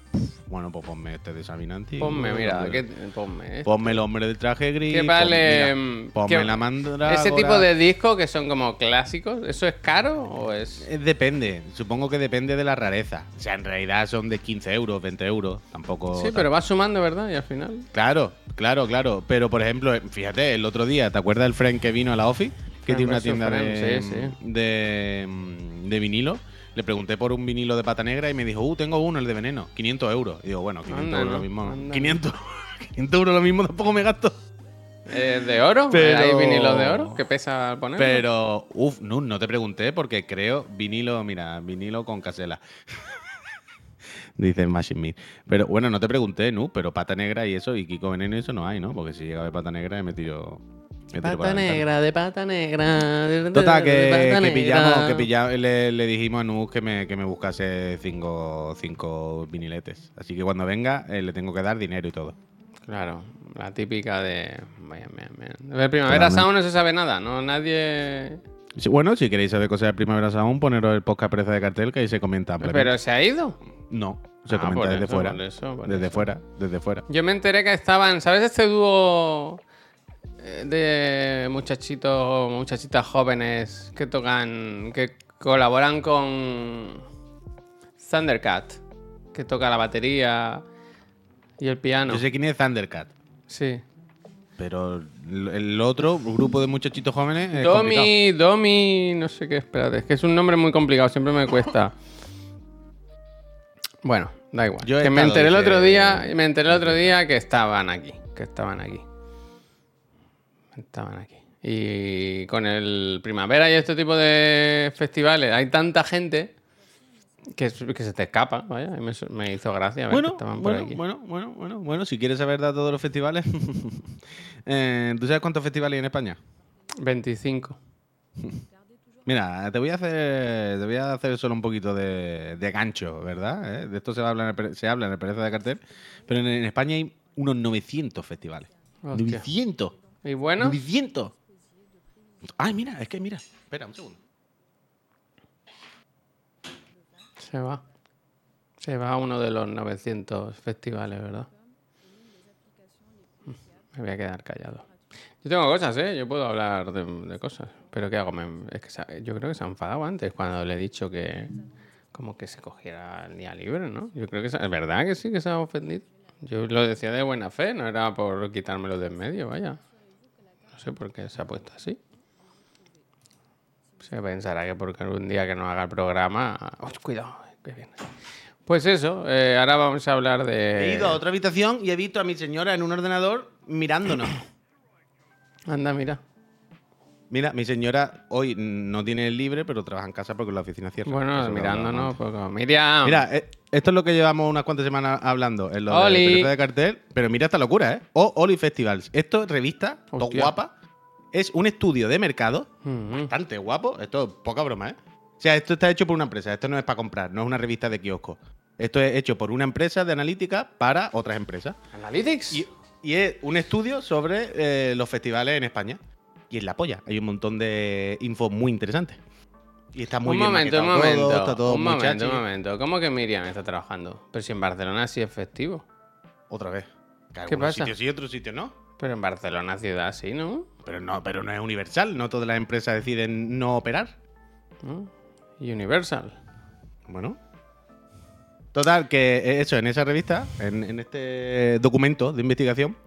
[SPEAKER 2] Bueno, pues ponme este de Sabina antiguo.
[SPEAKER 1] Ponme, mira,
[SPEAKER 2] ponme,
[SPEAKER 1] ¿qué- ponme. este.
[SPEAKER 2] ponme el hombre del traje gris.
[SPEAKER 1] ¿Qué
[SPEAKER 2] pon-
[SPEAKER 1] vale?
[SPEAKER 2] mira,
[SPEAKER 1] mm,
[SPEAKER 2] ponme
[SPEAKER 1] qué-
[SPEAKER 2] la mandrágora.
[SPEAKER 1] Ese tipo de discos que son como clásicos, ¿eso es caro o es...?
[SPEAKER 2] Eh, Depende, supongo que depende de la rareza. O sea, en realidad son de 15 euros, 20 euros, tampoco...
[SPEAKER 1] Sí, pero va sumando, ¿verdad? Y al final...
[SPEAKER 2] Claro, claro, claro. Pero, por ejemplo, eh, fíjate, el otro día, ¿te acuerdas del Frank que vino a la Office? Que tiene una tienda de,
[SPEAKER 1] Frank, sí, sí.
[SPEAKER 2] de, de vinilo. Le pregunté por un vinilo de pata negra y me dijo, uh, tengo uno, el de veneno, 500 euros. Y digo, bueno, 500
[SPEAKER 1] Anda,
[SPEAKER 2] euros
[SPEAKER 1] no,
[SPEAKER 2] lo mismo.
[SPEAKER 1] anda.
[SPEAKER 2] 500, 500 euros lo mismo tampoco me gasto.
[SPEAKER 1] Eh, ¿De oro?
[SPEAKER 2] Pero-
[SPEAKER 1] ¿Hay vinilo de oro? ¿Qué pesa al ponerlo?
[SPEAKER 2] Pero, uff, no, no te pregunté porque creo vinilo, mira, vinilo con casela. Dice Machine Me. Pero bueno, no te pregunté, ¿no? Pero pata negra y eso, y Kiko Veneno y eso no hay, ¿no? Porque si llega haber pata negra me tiro.
[SPEAKER 1] Pata negra, de pata negra. de-
[SPEAKER 2] Total,
[SPEAKER 1] de
[SPEAKER 2] que,
[SPEAKER 1] pata
[SPEAKER 2] que
[SPEAKER 1] negra.
[SPEAKER 2] pillamos, que pillamos, le, le dijimos a Nus que me, que me buscase cinco, cinco viniletes. Así que cuando venga, eh, le tengo que dar dinero y todo.
[SPEAKER 1] Claro, la típica de... Vaya, bien, bien. De Primavera. Sound no se sabe nada, ¿no? Nadie...
[SPEAKER 2] Sí, bueno, si queréis saber cosas de Primavera Sound, poneros el podcast Pereza de Cartel, que ahí se comenta.
[SPEAKER 1] Pero se ha ido.
[SPEAKER 2] No, se
[SPEAKER 1] Ah,
[SPEAKER 2] comenta desde
[SPEAKER 1] eso,
[SPEAKER 2] fuera.
[SPEAKER 1] por eso, por
[SPEAKER 2] desde
[SPEAKER 1] eso.
[SPEAKER 2] fuera, desde fuera.
[SPEAKER 1] Yo me enteré que estaban, ¿sabes este dúo de muchachitos, muchachitas jóvenes que tocan, que colaboran con Thundercat, que toca la batería y el piano?
[SPEAKER 2] Yo sé quién es Thundercat,
[SPEAKER 1] Sí.
[SPEAKER 2] pero el otro grupo de muchachitos jóvenes es complicado.
[SPEAKER 1] Domi, Domi, no sé qué, espérate, es que es un nombre muy complicado, siempre me cuesta. Bueno, da igual.
[SPEAKER 2] Yo
[SPEAKER 1] que me enteré el otro día, me enteré el otro día que estaban aquí, que estaban aquí. Estaban aquí. Y con el primavera y este tipo de festivales hay tanta gente que, que se te escapa, vaya, me, me hizo gracia ver que
[SPEAKER 2] Bueno,
[SPEAKER 1] estaban por
[SPEAKER 2] bueno,
[SPEAKER 1] aquí.
[SPEAKER 2] bueno, bueno, bueno, bueno, si quieres saber datos de los festivales, eh, ¿tú sabes cuántos festivales hay en España?
[SPEAKER 1] 25.
[SPEAKER 2] Mira, te voy a hacer, te voy a hacer solo un poquito de, de gancho, ¿verdad? ¿Eh? De esto se habla, en el, se habla en el Pereza de Cartel, pero en, en España hay unos 900 festivales.
[SPEAKER 1] Hostia.
[SPEAKER 2] 900.
[SPEAKER 1] Y bueno,
[SPEAKER 2] 900. Ay, mira, es que mira. Espera, un segundo.
[SPEAKER 1] Se va. Se va a uno de los 900 festivales, ¿verdad? Me voy a quedar callado. Yo tengo cosas, ¿eh? Yo puedo hablar de, de cosas. Pero ¿qué hago? Me- es que se- yo creo que se ha enfadado antes cuando le he dicho que... Como que se cogiera el día libre, ¿no? Yo creo que se- es verdad que sí que se ha ofendido. Yo lo decía de buena fe, no era por quitármelo de en medio, vaya. Sé por qué se ha puesto así. Se pensará que porque un día que no haga el programa. ¡Uy, cuidado! que viene. Pues eso, eh, ahora vamos a hablar de.
[SPEAKER 2] He ido a otra habitación y he visto a mi señora en un ordenador mirándonos.
[SPEAKER 1] Anda, mira.
[SPEAKER 2] Mira, mi señora hoy no tiene el libre, pero trabaja en casa porque la oficina cierra.
[SPEAKER 1] Bueno, mirándonos,
[SPEAKER 2] hablábamos
[SPEAKER 1] pues Miriam.
[SPEAKER 2] Mira, eh, esto es lo que llevamos unas cuantas semanas hablando en lo
[SPEAKER 1] Oli.
[SPEAKER 2] de de cartel, pero mira esta locura, ¿eh? O Oli Festivals. Esto es revista, todo guapa. Es un estudio de mercado
[SPEAKER 1] Mm,
[SPEAKER 2] bastante guapo. Esto es poca broma, ¿eh? O sea, esto está hecho por una empresa. Esto no es para comprar, no es una revista de kiosco. Esto es hecho por una empresa de analítica para otras empresas.
[SPEAKER 1] Analytics.
[SPEAKER 2] Y, y es un estudio sobre eh, los festivales en España. Y es la polla. Hay un montón de info muy interesante. Y está muy
[SPEAKER 1] un
[SPEAKER 2] bien
[SPEAKER 1] momento, un momento.
[SPEAKER 2] todo, está todo
[SPEAKER 1] un momento, un momento. ¿Cómo que Miriam está trabajando? Pero si en Barcelona sí es festivo.
[SPEAKER 2] Otra vez. Que
[SPEAKER 1] ¿Qué pasa?
[SPEAKER 2] sitios sí, otros sitios no.
[SPEAKER 1] Pero en Barcelona ciudad sí, ¿no?
[SPEAKER 2] Pero no, pero no es universal. No todas las empresas deciden no operar.
[SPEAKER 1] ¿No? Y Universal.
[SPEAKER 2] Bueno. Total, que eso, en esa revista, en, en este documento de investigación,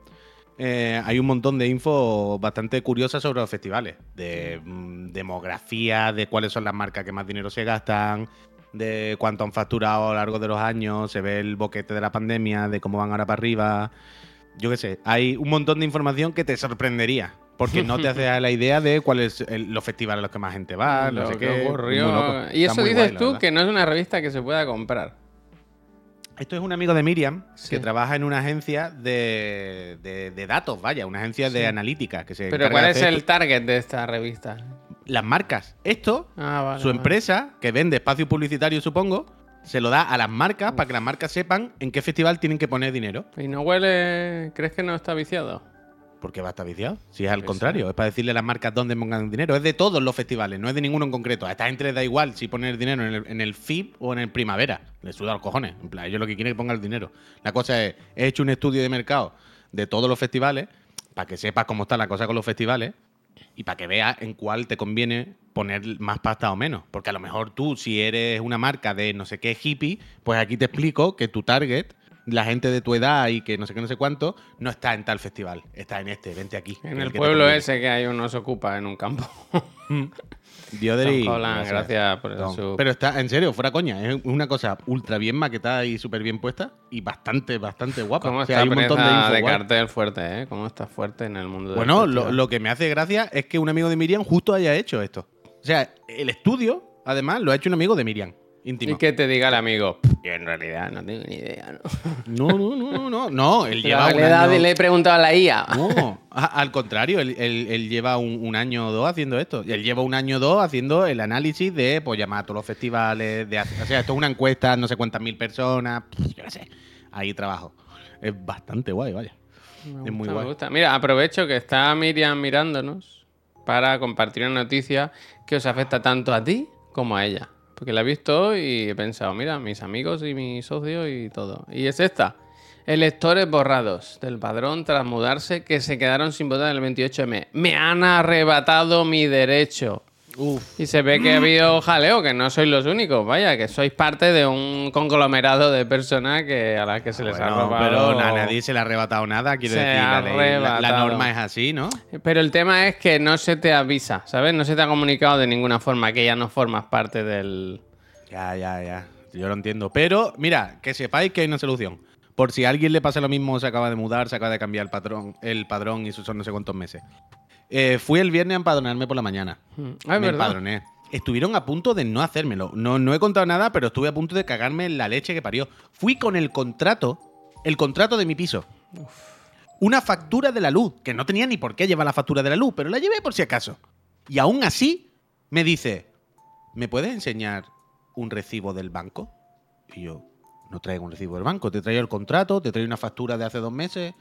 [SPEAKER 2] eh, hay un montón de info bastante curiosa sobre los festivales. De mm, demografía, de cuáles son las marcas que más dinero se gastan, de cuánto han facturado a lo largo de los años, se ve el boquete de la pandemia, de cómo van ahora para arriba. Yo qué sé, hay un montón de información que te sorprendería. Porque no te haces la idea de cuáles los festivales a los que más gente va, no
[SPEAKER 1] Lo
[SPEAKER 2] sé qué.
[SPEAKER 1] ocurrió.
[SPEAKER 2] Muy loco.
[SPEAKER 1] Y eso dices
[SPEAKER 2] guay,
[SPEAKER 1] tú, que no es una revista que se pueda comprar.
[SPEAKER 2] Esto es un amigo de Miriam
[SPEAKER 1] Sí.
[SPEAKER 2] que trabaja en una agencia de, de- de datos, vaya, una agencia de analítica que se
[SPEAKER 1] Pero ¿cuál es el target de esta revista?
[SPEAKER 2] las marcas. Esto,
[SPEAKER 1] Ah, vale.
[SPEAKER 2] su
[SPEAKER 1] vale.
[SPEAKER 2] empresa, que vende espacio publicitario, supongo, se lo da a las marcas para que las marcas sepan en qué festival tienen que poner dinero.
[SPEAKER 1] ¿Y no huele? ¿Crees que no está viciado?
[SPEAKER 2] ¿Por qué va a estar viciado? Si es al contrario, es para decirle a las marcas dónde pongan dinero. Es de todos los festivales, no es de ninguno en concreto. A esta gente les da igual si poner dinero en el, en el o en el Primavera. Les suda los cojones. En plan, ellos lo que quieren es que el dinero. La cosa es, he hecho un estudio de mercado de todos los festivales para que sepas cómo está la cosa con los festivales y para que veas en cuál te conviene poner más pasta o menos. Porque a lo mejor tú, si eres una marca de no sé qué hippie, pues aquí te explico que tu target, la gente de tu edad y que no sé qué, no sé cuánto, no está en tal festival. Está en este, vente aquí.
[SPEAKER 1] En el
[SPEAKER 2] que
[SPEAKER 1] pueblo ese que hay uno se ocupa en un campo. Tom Holland, gracias por su-
[SPEAKER 2] Pero está, en serio, fuera coña, es una cosa ultra bien maquetada y súper bien puesta y bastante, bastante guapa.
[SPEAKER 1] ¿Cómo
[SPEAKER 2] O sea,
[SPEAKER 1] está
[SPEAKER 2] hay un montón de info
[SPEAKER 1] cartel fuerte, eh? ¿Cómo está fuerte en el mundo del
[SPEAKER 2] Bueno, lo,
[SPEAKER 1] festival?
[SPEAKER 2] lo que me hace gracia es que un amigo de Miriam justo haya hecho esto. O sea, el estudio, además, lo ha hecho un amigo de Miriam, íntimo.
[SPEAKER 1] Y que te diga el amigo, yo en realidad no tengo ni idea, ¿no?
[SPEAKER 2] No, no, no, no, no, él
[SPEAKER 1] La
[SPEAKER 2] lleva un año...
[SPEAKER 1] le he preguntado a la IA.
[SPEAKER 2] No, al contrario, él, él- él lleva un, un año o dos haciendo esto. Y él lleva un año o dos haciendo el análisis de, pues, llamar a todos los festivales. De, o sea, esto es una encuesta, no sé cuántas mil personas, yo qué sé. Ahí trabajo. Es bastante guay, vaya.
[SPEAKER 1] Me
[SPEAKER 2] es muy
[SPEAKER 1] gusta, me
[SPEAKER 2] guay.
[SPEAKER 1] gusta. Mira, aprovecho que está Miriam mirándonos para compartir una noticia que os afecta tanto a ti como a ella. Porque la he visto y he pensado, mira, mis amigos y mis socios y todo. Y es esta. Electores borrados del padrón tras mudarse que se quedaron sin votar en el 28M. Me han arrebatado mi derecho.
[SPEAKER 2] Uf.
[SPEAKER 1] Y se ve que ha habido jaleo, que no sois los únicos, vaya, que sois parte de un conglomerado de personas que a las que se les ha
[SPEAKER 2] Bueno,
[SPEAKER 1] robado.
[SPEAKER 2] pero a nadie se le ha arrebatado nada, quiero
[SPEAKER 1] Se
[SPEAKER 2] decir.
[SPEAKER 1] ha
[SPEAKER 2] La, ley- la- la
[SPEAKER 1] arrebatado.
[SPEAKER 2] norma es así, ¿no?
[SPEAKER 1] Pero el tema es que no se te avisa, ¿sabes? No se te ha comunicado de ninguna forma que ya no formas parte del.
[SPEAKER 2] Ya, ya, ya. Yo lo entiendo. Pero, mira, que sepáis que hay una solución. Por si a alguien le pasa lo mismo, se acaba de mudar, se acaba de cambiar el patrón, el padrón y eso son no sé cuántos meses. Eh, fui el viernes a empadronarme por la mañana.
[SPEAKER 1] Ah, es
[SPEAKER 2] me
[SPEAKER 1] verdad.
[SPEAKER 2] empadroné. Estuvieron a punto de no hacérmelo. No, no he contado nada, pero estuve a punto de cagarme en la leche que parió. Fui con el contrato, el contrato de mi piso. Una factura de la luz, que no tenía ni por qué llevar la factura de la luz, pero la llevé por si acaso. Y aún así, me dice, ¿me puedes enseñar un recibo del banco? Y yo, no traigo un recibo del banco, te traigo el contrato, te traigo una factura de hace dos meses.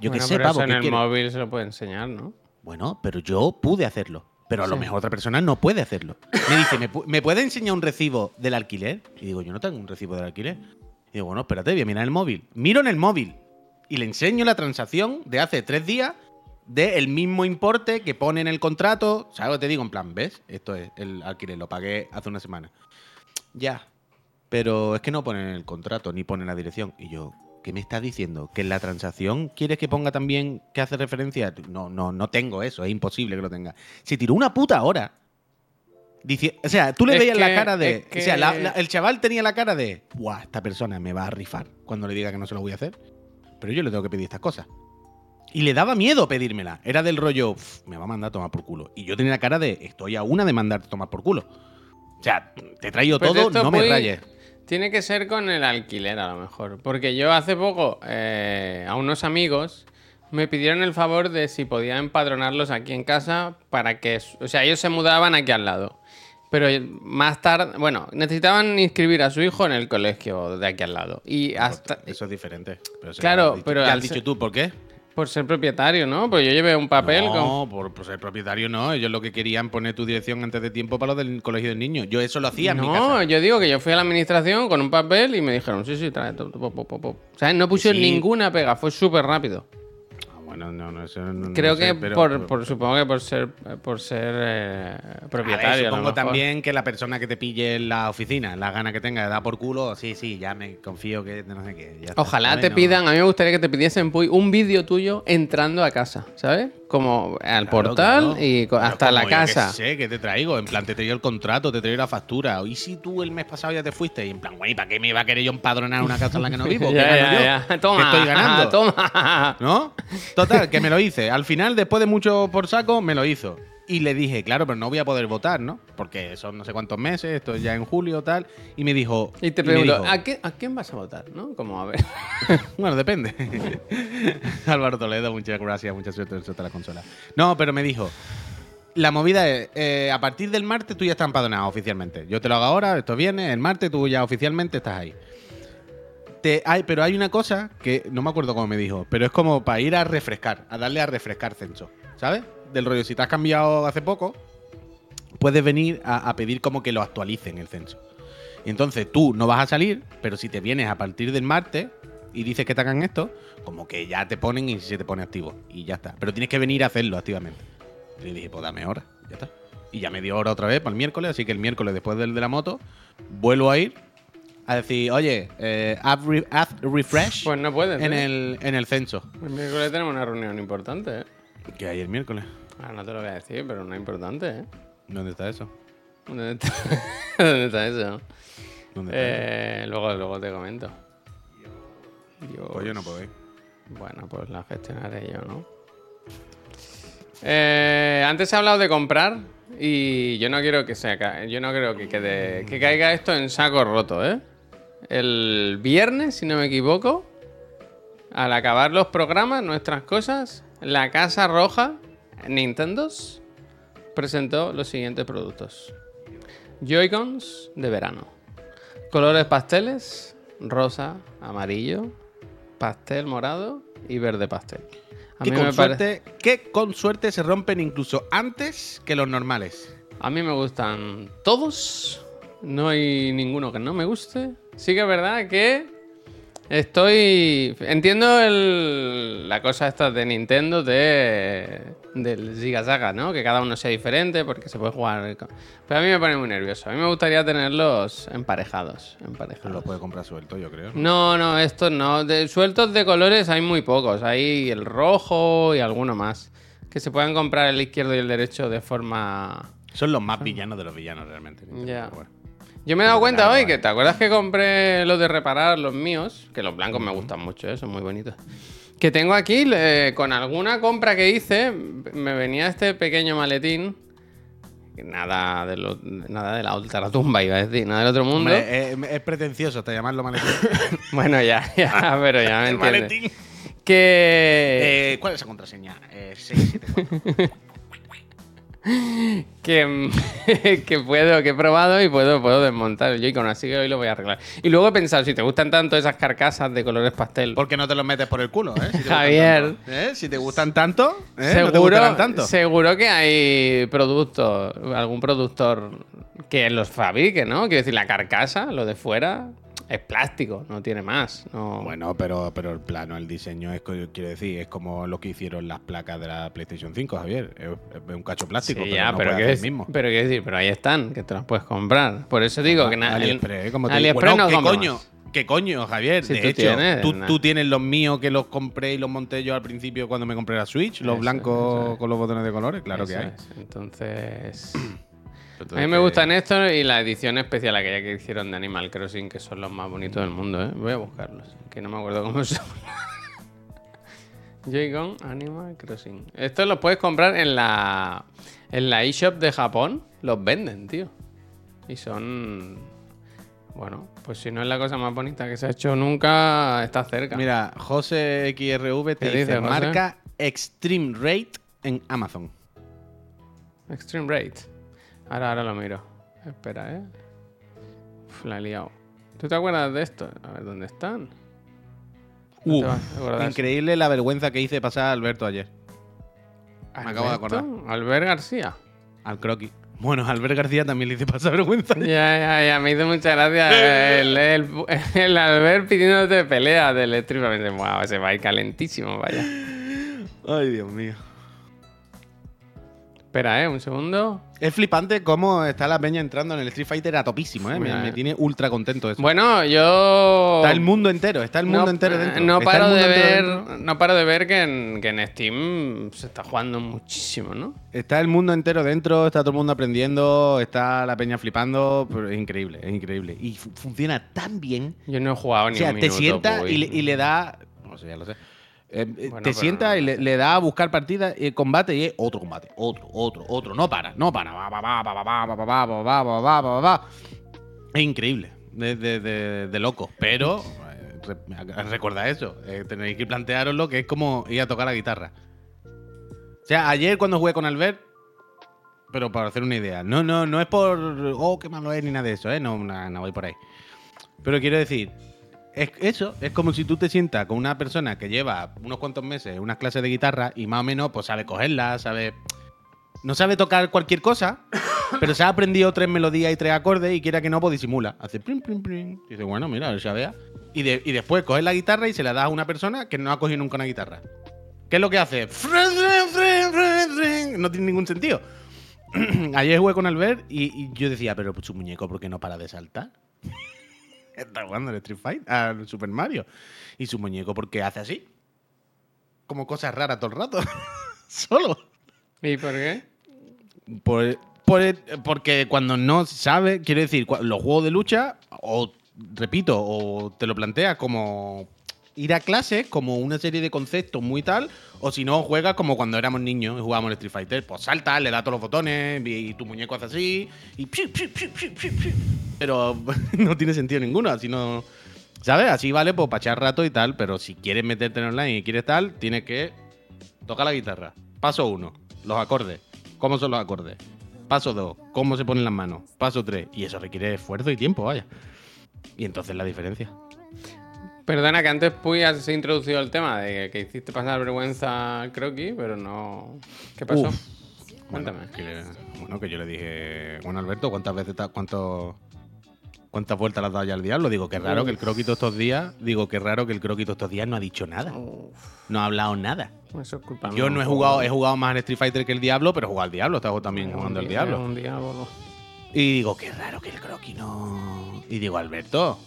[SPEAKER 2] Yo qué
[SPEAKER 1] Bueno,
[SPEAKER 2] sé,
[SPEAKER 1] pero
[SPEAKER 2] pavo,
[SPEAKER 1] eso en
[SPEAKER 2] ¿qué
[SPEAKER 1] el móvil se lo puede enseñar, ¿no?
[SPEAKER 2] Bueno, pero yo pude hacerlo. Pero a lo mejor otra persona no puede hacerlo. Me dice, ¿me, pu- ¿me puede enseñar un recibo del alquiler? Y digo, yo no tengo un recibo del alquiler. Y digo, bueno, espérate, voy a mirar el móvil. Miro en el móvil y le enseño la transacción de hace tres días del mismo importe que pone en el contrato. ¿Sabes lo que te digo? En plan, ¿ves? Esto es el alquiler, lo pagué hace una semana. Ya. Pero es que no pone en el contrato ni pone en la dirección. Y yo, ¿qué me estás diciendo? ¿Que en la transacción quieres que ponga también que hace referencia? No, no, no tengo eso, es imposible que lo tenga. Se tiró una puta hora. Dici- o sea, tú le
[SPEAKER 1] Es
[SPEAKER 2] veías la cara de.
[SPEAKER 1] es
[SPEAKER 2] O sea, la-
[SPEAKER 1] que-
[SPEAKER 2] la- el chaval tenía la cara de. ¡Buah! Esta persona me va a rifar cuando le diga que no se lo voy a hacer. Pero yo le tengo que pedir estas cosas. Y le daba miedo pedírmela. Era del rollo, "Uf, me va a mandar a tomar por culo. Y yo tenía la cara de, estoy a una de mandarte a tomar por culo. O sea, te traigo
[SPEAKER 1] Pues
[SPEAKER 2] todo, no me
[SPEAKER 1] muy-
[SPEAKER 2] rayes.
[SPEAKER 1] Tiene que ser con el alquiler, a lo mejor. Porque yo hace poco, eh, a unos amigos, me pidieron el favor de si podía empadronarlos aquí en casa para que. O sea, ellos se mudaban aquí al lado. Pero más tarde, bueno, necesitaban inscribir a su hijo en el colegio de aquí al lado. Y hasta.
[SPEAKER 2] Eso es diferente. Pero
[SPEAKER 1] Claro, pero
[SPEAKER 2] ¿Qué
[SPEAKER 1] al
[SPEAKER 2] has dicho tú? ¿Por qué?
[SPEAKER 1] Por ser propietario, ¿no? Pues yo llevé un papel con.
[SPEAKER 2] No, por, por ser propietario no. Ellos lo que querían poner tu dirección antes de tiempo para lo del colegio del niño. Yo eso lo hacía en mi
[SPEAKER 1] No, yo digo que yo fui a la administración con un papel y me dijeron, sí, sí, trae. O sea, no pusieron ninguna pega, fue súper rápido.
[SPEAKER 2] Bueno, no, no, eso no- no
[SPEAKER 1] Creo
[SPEAKER 2] sé,
[SPEAKER 1] que
[SPEAKER 2] pero-
[SPEAKER 1] por, supongo que por ser por ser eh,
[SPEAKER 2] A ver,
[SPEAKER 1] propietario. a lo
[SPEAKER 2] supongo
[SPEAKER 1] mejor.
[SPEAKER 2] también que la persona que te pille en la oficina, la gana que tenga dar por culo, sí, sí, ya me confío que no sé qué. ya
[SPEAKER 1] Ojalá te
[SPEAKER 2] No-
[SPEAKER 1] pidan, a mí me gustaría que te pidiesen Puy, un vídeo tuyo entrando a casa, ¿sabes? Como al
[SPEAKER 2] Claro,
[SPEAKER 1] portal
[SPEAKER 2] claro.
[SPEAKER 1] y hasta la
[SPEAKER 2] como yo
[SPEAKER 1] casa.
[SPEAKER 2] que sé, que te traigo. En plan, te traigo el contrato, te traigo la factura. ¿Y si tú el mes pasado ya te fuiste? Y en plan, güey, ¿para qué me iba a querer yo empadronar una casa en la que no vivo? ¿Qué
[SPEAKER 1] Ya, ya,
[SPEAKER 2] yo?
[SPEAKER 1] ya. Toma,
[SPEAKER 2] ¿Qué estoy ganando?
[SPEAKER 1] toma.
[SPEAKER 2] ¿No? Total, que me lo hice. Al final, después de mucho por saco, me lo hizo. Y le dije, claro, pero no voy a poder votar, ¿no? Porque son no sé cuántos meses, esto es ya en julio tal. Y me dijo.
[SPEAKER 1] Y te pregunto,
[SPEAKER 2] dijo,
[SPEAKER 1] ¿a, qué- ¿a quién vas a votar? ¿No? Como a ver.
[SPEAKER 2] Bueno, depende. Álvaro Toledo, muchas gracias, mucha suerte en suerte a la consola. No, pero me dijo. La movida es, eh, a partir del martes tú ya estás empadronado oficialmente. Yo te lo hago ahora, esto viene, el martes tú ya oficialmente estás ahí. te, hay, pero hay una cosa que no me acuerdo cómo me dijo, pero es como para ir a refrescar, a darle a refrescar censo, ¿sabes? Del rollo, si te has cambiado hace poco, puedes venir a, a pedir como que lo actualicen el censo. Y entonces tú no vas a salir, pero si te vienes a partir del martes y dices que te hagan esto, como que ya te ponen y se te pone activo. Y ya está. Pero tienes que venir a hacerlo activamente. Y le dije, pues dame hora, ya está. Y ya me dio hora otra vez para el miércoles, así que el miércoles después del de la moto, vuelvo a ir a decir, oye, eh, haz, re- haz refresh
[SPEAKER 1] Pues no puedes.
[SPEAKER 2] en,
[SPEAKER 1] ¿eh?
[SPEAKER 2] el, en el censo.
[SPEAKER 1] El miércoles tenemos una reunión importante, ¿eh?
[SPEAKER 2] ¿Qué hay el miércoles?
[SPEAKER 1] Ah, no te lo voy a decir, pero una importante, ¿eh?
[SPEAKER 2] ¿Dónde está eso?
[SPEAKER 1] ¿Dónde está, ¿Dónde está eso?
[SPEAKER 2] ¿Dónde está
[SPEAKER 1] Eh, luego, luego te comento.
[SPEAKER 2] Pues yo no puedo ir.
[SPEAKER 1] Bueno, pues la gestionaré yo, ¿no? Eh, antes ha hablado de comprar y yo no quiero que se ca- yo no creo que quede que caiga esto en saco roto, ¿eh? El viernes, si no me equivoco, al acabar los programas, nuestras cosas, la Casa Roja, Nintendos, presentó los siguientes productos. Joy-Cons de verano. Colores pasteles, rosa, amarillo, pastel morado y verde pastel. A
[SPEAKER 2] Que
[SPEAKER 1] mí,
[SPEAKER 2] con,
[SPEAKER 1] me pare-
[SPEAKER 2] suerte, que con suerte se rompen incluso antes que los normales.
[SPEAKER 1] a mí me gustan todos. No hay ninguno que no me guste. Sí que es verdad que estoy... Entiendo el- la cosa esta de Nintendo de... del Ziga Zaga, ¿no? Que cada uno sea diferente porque se puede jugar... con- Pero a mí me pone muy nervioso. A mí me gustaría tenerlos emparejados. emparejados.
[SPEAKER 2] Lo puede comprar suelto, yo creo.
[SPEAKER 1] No, no, estos no. De sueltos de colores hay muy pocos. Hay el rojo y alguno más. Que se puedan comprar el izquierdo y el derecho de forma.
[SPEAKER 2] Son los más villanos de los villanos, realmente.
[SPEAKER 1] Ya. Yo me he dado cuenta hoy
[SPEAKER 2] vale.
[SPEAKER 1] que te acuerdas que compré los de reparar los míos, que los blancos me gustan mucho, ¿eh? son muy bonitos. Que tengo aquí, le- con alguna compra que hice, me venía este pequeño maletín. Nada de, lo- nada de la ultratumba, iba a decir, nada del otro mundo.
[SPEAKER 2] Hombre, es, es pretencioso hasta llamarlo maletín.
[SPEAKER 1] Bueno, ya, ya, pero ya me
[SPEAKER 2] El
[SPEAKER 1] entiendes.
[SPEAKER 2] maletín.
[SPEAKER 1] Que.
[SPEAKER 2] Eh, ¿Cuál es esa contraseña? Eh, 674.
[SPEAKER 1] que, que puedo, que he probado y puedo, puedo desmontar el Joy-Con, así que hoy lo voy a arreglar. Y luego he pensado, si te gustan tanto esas carcasas de colores pastel,
[SPEAKER 2] ¿Por qué no te los metes por el culo? Eh? Si te gustan
[SPEAKER 1] Javier.
[SPEAKER 2] tanto, ¿eh? Si te gustan tanto, ¿eh? no te
[SPEAKER 1] seguro,
[SPEAKER 2] tanto.
[SPEAKER 1] seguro que hay productos, algún productor que los fabrique, ¿no? Quiero decir, la carcasa, lo de fuera, es plástico, no tiene más. No...
[SPEAKER 2] Bueno, pero, pero el plano, el diseño, es, quiero decir, es como lo que hicieron las placas de la PlayStation 5, Javier. Es, es un cacho plástico,
[SPEAKER 1] Sí,
[SPEAKER 2] pero
[SPEAKER 1] ya,
[SPEAKER 2] no
[SPEAKER 1] pero,
[SPEAKER 2] puede
[SPEAKER 1] quiero
[SPEAKER 2] hacer
[SPEAKER 1] decir,
[SPEAKER 2] el mismo.
[SPEAKER 1] pero decir, pero ahí están, que te las puedes comprar. Por eso digo que nada.
[SPEAKER 2] AliExpress, ¿eh? como te digo.
[SPEAKER 1] AliExpress
[SPEAKER 2] Bueno,
[SPEAKER 1] no
[SPEAKER 2] ¿qué coño?
[SPEAKER 1] más.
[SPEAKER 2] ¿Qué coño, Javier?
[SPEAKER 1] Si
[SPEAKER 2] de
[SPEAKER 1] tú
[SPEAKER 2] hecho,
[SPEAKER 1] tienes,
[SPEAKER 2] tú, tienes los míos que los compré y los monté yo al principio cuando me compré la Switch, los
[SPEAKER 1] Eso,
[SPEAKER 2] blancos
[SPEAKER 1] eso es.
[SPEAKER 2] con los botones de colores, claro que hay.
[SPEAKER 1] es. Entonces.
[SPEAKER 2] Entonces,
[SPEAKER 1] A mí me gustan estos y la edición especial aquella que hicieron de Animal Crossing, que son los más bonitos del mundo, ¿eh? Voy a buscarlos, que no me acuerdo cómo son. Joy-Con Animal Crossing. Estos los puedes comprar en la en la eShop de Japón. Los venden, tío. Y son... Bueno, pues si no es la cosa más bonita que se ha hecho nunca, está cerca.
[SPEAKER 2] Mira, José XRV te
[SPEAKER 1] ¿Qué
[SPEAKER 2] dice, marca Extreme Rate en Amazon.
[SPEAKER 1] Extreme Rate. Ahora, ahora lo miro. Espera, ¿eh? Uf, la he liado. ¿Tú te acuerdas de esto? A ver, ¿dónde están? No
[SPEAKER 2] Uh, increíble la vergüenza que hice pasar a Alberto ayer, me acabo de acordar.
[SPEAKER 1] Albert García.
[SPEAKER 2] al croquis. Bueno, a Albert García también le hice pasar vergüenza.
[SPEAKER 1] ya, ya, ya. Me hizo mucha gracia el, el, el Albert pidiéndote pelea del dice, wow, ese va a ir calentísimo, vaya.
[SPEAKER 2] Ay, Dios mío.
[SPEAKER 1] Espera, ¿eh? Un segundo.
[SPEAKER 2] Es flipante cómo está la peña entrando en el Street Fighter a topísimo, ¿eh? Me,
[SPEAKER 1] Mira,
[SPEAKER 2] me
[SPEAKER 1] eh.
[SPEAKER 2] tiene ultra contento eso.
[SPEAKER 1] Bueno, yo...
[SPEAKER 2] Está el mundo entero, está el mundo
[SPEAKER 1] no,
[SPEAKER 2] entero
[SPEAKER 1] eh,
[SPEAKER 2] dentro.
[SPEAKER 1] No paro, de ver, no paro de ver que en, que en Steam se está jugando muchísimo, ¿no?
[SPEAKER 2] Está el mundo entero dentro, está todo el mundo aprendiendo, está la peña flipando, pero es increíble, es increíble. Y fu- funciona tan bien.
[SPEAKER 1] Yo no he jugado ni
[SPEAKER 2] O sea,
[SPEAKER 1] un
[SPEAKER 2] te
[SPEAKER 1] minuto.
[SPEAKER 2] sienta
[SPEAKER 1] Puy.
[SPEAKER 2] y le, y le da. No sé, ya lo sé. Te sienta y le, le, da a buscar partidas y combate y es otro combate, otro, otro, otro. No para, no para. Es increíble, de, de, de, loco. Pero eh, recordad eso, tenéis que plantearos lo que es como ir a tocar la guitarra. O sea, ayer cuando jugué con Albert, pero para hacer una idea, no, no, no es por, oh, qué malo es ni nada de eso, ¿eh? no, no voy por ahí. Pero quiero decir, es eso, es como si tú te sientas con una persona que lleva unos cuantos meses unas clases de guitarra y más o menos pues sabe cogerla, sabe... No sabe tocar cualquier cosa, pero se ha aprendido tres melodías y tres acordes y quiera que no, pues disimula. Hace prim, prim, prim. Y dice, bueno, mira, a ver si a vea. Y, de- y después coges la guitarra y se la das a una persona que no ha cogido nunca una guitarra. ¿Qué es lo que hace? No tiene ningún sentido. Ayer jugué con Albert y, y yo decía, pero su muñeco, ¿por qué no para de saltar? Está jugando al Street Fighter, al Super Mario. Y su muñeco, ¿por qué hace así? Como cosas raras todo el rato. Solo.
[SPEAKER 1] ¿Y por qué?
[SPEAKER 2] Por- por- porque cuando no sabe, quiero decir, los juegos de lucha, o repito, o te lo planteas como ir a clase, como una serie de conceptos muy tal, o si no, juegas como cuando éramos niños y jugábamos Street Fighter. Pues salta, le das todos los botones y, tu muñeco hace así, y. Pero no tiene sentido ninguno, así no. ¿Sabes? Así vale, pues para echar rato y tal, pero si quieres meterte en online y quieres tal, tienes que tocar la guitarra. Paso uno, los acordes. ¿Cómo son los acordes? Paso 2, cómo se ponen las manos. Paso 3, y eso requiere esfuerzo y tiempo, vaya. Y entonces la diferencia.
[SPEAKER 1] Perdona que antes Puy has introducido el tema de que hiciste pasar vergüenza al croquis, pero no. ¿Qué pasó?
[SPEAKER 2] Uf.
[SPEAKER 1] Cuéntame.
[SPEAKER 2] Bueno que, le- bueno, que yo le dije, bueno, Alberto, ¿cuántas veces, cuánto, cuántas vueltas le has dado ya al diablo? Digo, qué raro que el croquito estos días, digo, qué raro que el croquito estos días no ha dicho nada.
[SPEAKER 1] Uf,
[SPEAKER 2] No ha hablado nada.
[SPEAKER 1] eso es culpa
[SPEAKER 2] Yo no he jugado, he jugado más al Street Fighter que el diablo, pero he jugado al diablo, he estado también jugando al
[SPEAKER 1] un diablo.
[SPEAKER 2] Y digo, qué raro que el croquis no. Y digo, Alberto,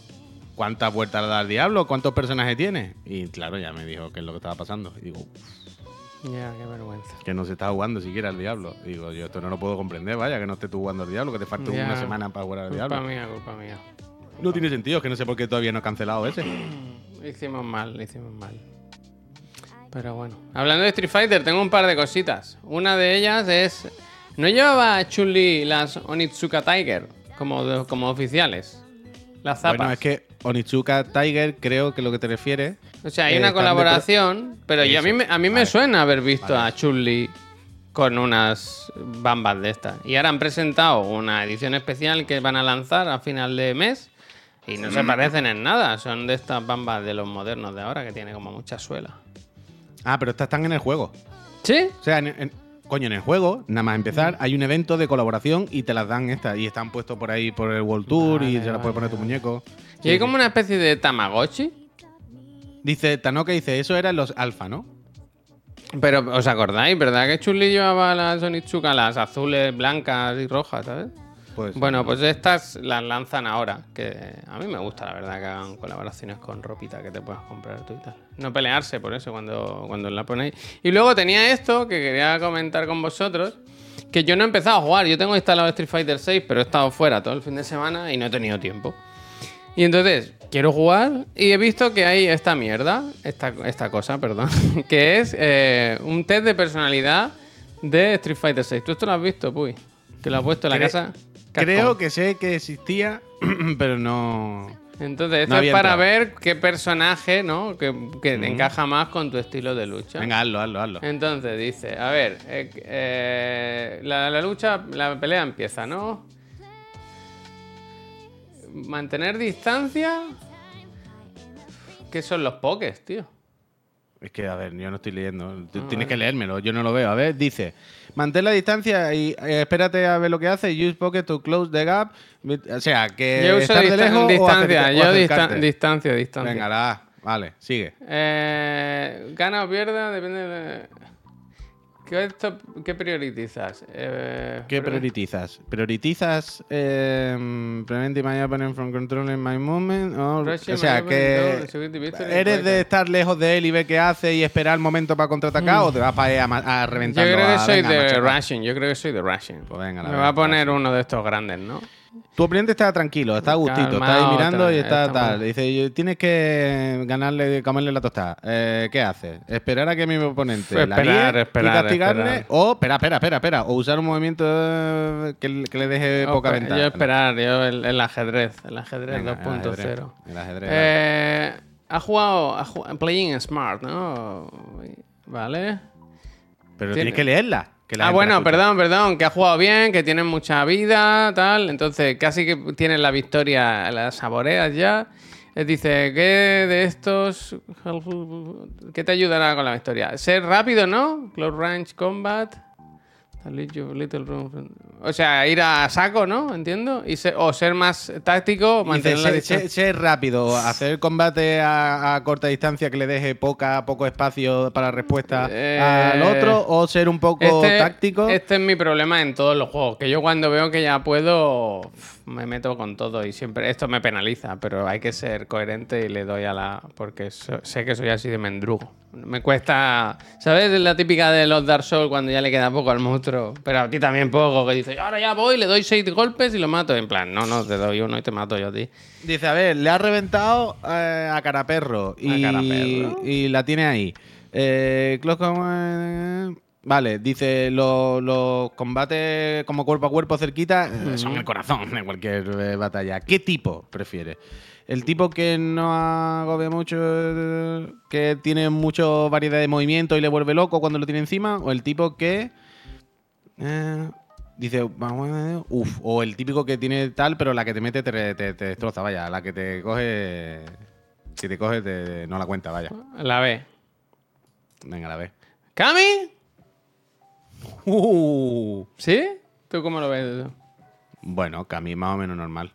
[SPEAKER 2] ¿cuántas vueltas le da al diablo? ¿Cuántos personajes tiene? Y claro, ya me dijo qué es lo que estaba pasando. Y digo,
[SPEAKER 1] Ya, qué vergüenza.
[SPEAKER 2] que no se está jugando siquiera al diablo. Y digo, yo esto no lo puedo comprender, vaya, que no estés tú jugando al diablo, que te falta una semana para jugar al
[SPEAKER 1] Culpa
[SPEAKER 2] diablo.
[SPEAKER 1] mía, culpa mía.
[SPEAKER 2] No tiene sentido, es que no sé por qué todavía no he cancelado ese.
[SPEAKER 1] Hicimos mal, hicimos mal. Pero bueno. Hablando de Street Fighter, tengo un par de cositas. Una de ellas es. ¿No llevaba Chun-Li las Onitsuka Tiger como, como oficiales? Las zapas.
[SPEAKER 2] Bueno, es que Onitsuka Tiger, creo que lo que te refieres.
[SPEAKER 1] O sea, hay
[SPEAKER 2] eh,
[SPEAKER 1] una
[SPEAKER 2] de
[SPEAKER 1] colaboración, pero yo, a mí, me- a mí me suena haber visto
[SPEAKER 2] Vale.
[SPEAKER 1] a Chun-Li con unas bambas de estas. Y ahora han presentado una edición especial que van a lanzar a final de mes. Y no
[SPEAKER 2] Mm.
[SPEAKER 1] se parecen en nada. Son de estas bambas de los modernos de ahora que tiene como mucha suela.
[SPEAKER 2] Ah, pero estas están en el juego.
[SPEAKER 1] ¿Sí?
[SPEAKER 2] O sea, en- en- coño, en el juego, nada más empezar, hay un evento de colaboración y te las dan estas. Y están puestos por ahí por el World Tour y se las puede
[SPEAKER 1] vale,
[SPEAKER 2] poner tu muñeco.
[SPEAKER 1] Y hay como una especie de Tamagotchi.
[SPEAKER 2] Dice, Tanoka dice, eso eran los alfa, ¿no?
[SPEAKER 1] Pero, ¿os acordáis? ¿Verdad que Chun-Li llevaba las Onitsuka, las azules, blancas y rojas, ¿sabes?
[SPEAKER 2] Pues,
[SPEAKER 1] Bueno, pues estas las lanzan ahora, que a mí me gusta la verdad que hagan colaboraciones con ropita que te puedas comprar tú y tal. No pelearse por eso cuando, cuando la ponéis. Y luego tenía esto que quería comentar con vosotros, que yo no he empezado a jugar, yo tengo instalado Street Fighter 6, pero he estado fuera todo el fin de semana y no he tenido tiempo. Y entonces, quiero jugar y he visto que hay esta mierda, esta, esta cosa, perdón, que es eh, un test de personalidad de Street Fighter 6. ¿Tú esto lo has visto, Puy? Que lo has puesto en la casa.
[SPEAKER 2] Creo que sé que existía, pero no...
[SPEAKER 1] Entonces, esto
[SPEAKER 2] No
[SPEAKER 1] es para
[SPEAKER 2] entrado.
[SPEAKER 1] ver qué personaje, ¿no? Que, que encaja más con tu estilo de lucha.
[SPEAKER 2] Venga, hazlo, hazlo, hazlo.
[SPEAKER 1] Entonces dice, a ver, eh, eh, la, la lucha, la pelea empieza, ¿no? Mantener distancia. ¿Qué son los pokés, tío?
[SPEAKER 2] Es que, a ver, yo no estoy leyendo.
[SPEAKER 1] Ah,
[SPEAKER 2] Tienes que leérmelo, yo no lo veo. A ver, dice: mantén la distancia y eh, espérate a ver lo que hace. Use pocket to close the gap. O sea, que.
[SPEAKER 1] yo uso
[SPEAKER 2] estar de lejos
[SPEAKER 1] distancia,
[SPEAKER 2] o
[SPEAKER 1] yo distan- distancia, distancia.
[SPEAKER 2] Venga, la. Vale, sigue.
[SPEAKER 1] Eh, gana o pierda, depende de... ¿Qué, qué priorizas? Eh,
[SPEAKER 2] ¿Qué priorizas? ¿Priorizas eh, opponent from controlling my movement? O, sea, que ¿eres de estar lejos de él y ver qué hace y esperar el momento para contraatacar o te vas para a, a
[SPEAKER 1] Yo
[SPEAKER 2] reventarlo?
[SPEAKER 1] creo que soy de? Rushing, yo creo que soy de Rushing.
[SPEAKER 2] Pues venga, la
[SPEAKER 1] Me va a poner uno de estos grandes, ¿no?
[SPEAKER 2] Tu oponente está tranquilo, está a gustito, está ahí mirando y está
[SPEAKER 1] está
[SPEAKER 2] tal. Dice, "Yo- tienes que ganarle, comerle la tostada. Eh, ¿Qué haces? ¿Esperar a que mi oponente la
[SPEAKER 1] Esperar, esperar,
[SPEAKER 2] y castigarle?
[SPEAKER 1] esperar.
[SPEAKER 2] O, espera, espera, espera, espera. O usar un movimiento eh, que, le- que le deje poca ventaja.
[SPEAKER 1] Yo esperar, yo el, el ajedrez, el ajedrez
[SPEAKER 2] Venga, el
[SPEAKER 1] 2.0.
[SPEAKER 2] ajedrez, el ajedrez,
[SPEAKER 1] Eh, ha jugado, ha jugado- Playing Smart, ¿no? Vale.
[SPEAKER 2] Pero
[SPEAKER 1] tiene-
[SPEAKER 2] tienes que leerla. Que la
[SPEAKER 1] Ah, bueno,
[SPEAKER 2] la
[SPEAKER 1] perdón, perdón, que ha jugado bien, que tiene mucha vida, tal. Entonces, casi que tienes la victoria, la saboreas ya. Eh, Dice, ¿qué de estos qué te ayudará con la historia? Ser rápido, ¿no? Close Range Combat. Little- little room. O sea, ir a saco, ¿no? Entiendo. Y ser- o ser más táctico, mantener la
[SPEAKER 2] ser,
[SPEAKER 1] distancia.
[SPEAKER 2] ser- ser rápido, hacer combate a, a corta distancia que le deje poca, poco espacio para respuesta
[SPEAKER 1] Eh,
[SPEAKER 2] al otro, o ser un poco
[SPEAKER 1] Este,
[SPEAKER 2] táctico.
[SPEAKER 1] este es mi problema en todos los juegos. Que yo cuando veo que ya puedo, me meto con todo y siempre esto me penaliza, pero hay que ser coherente y le doy a la... porque so- sé que soy así de mendrugo. Me cuesta, ¿sabes? La típica de los Dark Souls cuando ya le queda poco al monstruo, pero a ti también poco, que dices, ahora ya voy, le doy seis golpes y lo mato. En plan, no, no, te doy uno y te mato yo a ti.
[SPEAKER 2] Dice, a ver, le ha reventado eh, a Caraperro y,
[SPEAKER 1] Caraperro.
[SPEAKER 2] y la tiene ahí. Eh, Com- Vale, dice, lo- los combates como cuerpo a cuerpo cerquita eh, son el corazón de cualquier eh, batalla. ¿Qué tipo prefiere? ¿El tipo que no agobia mucho, que tiene mucha variedad de movimiento y le vuelve loco cuando lo tiene encima? ¿O el tipo que... eh, Dice, vamos a ver, uf, o el típico que tiene tal, pero la que te mete te, te- te destroza, vaya, la que te coge, si te coge, te, no la cuenta, vaya.
[SPEAKER 1] La B.
[SPEAKER 2] Venga, la ve.
[SPEAKER 1] ¿Cami?
[SPEAKER 2] Uh,
[SPEAKER 1] ¿Sí? ¿Tú cómo lo ves?
[SPEAKER 2] bueno, Cami más o menos normal.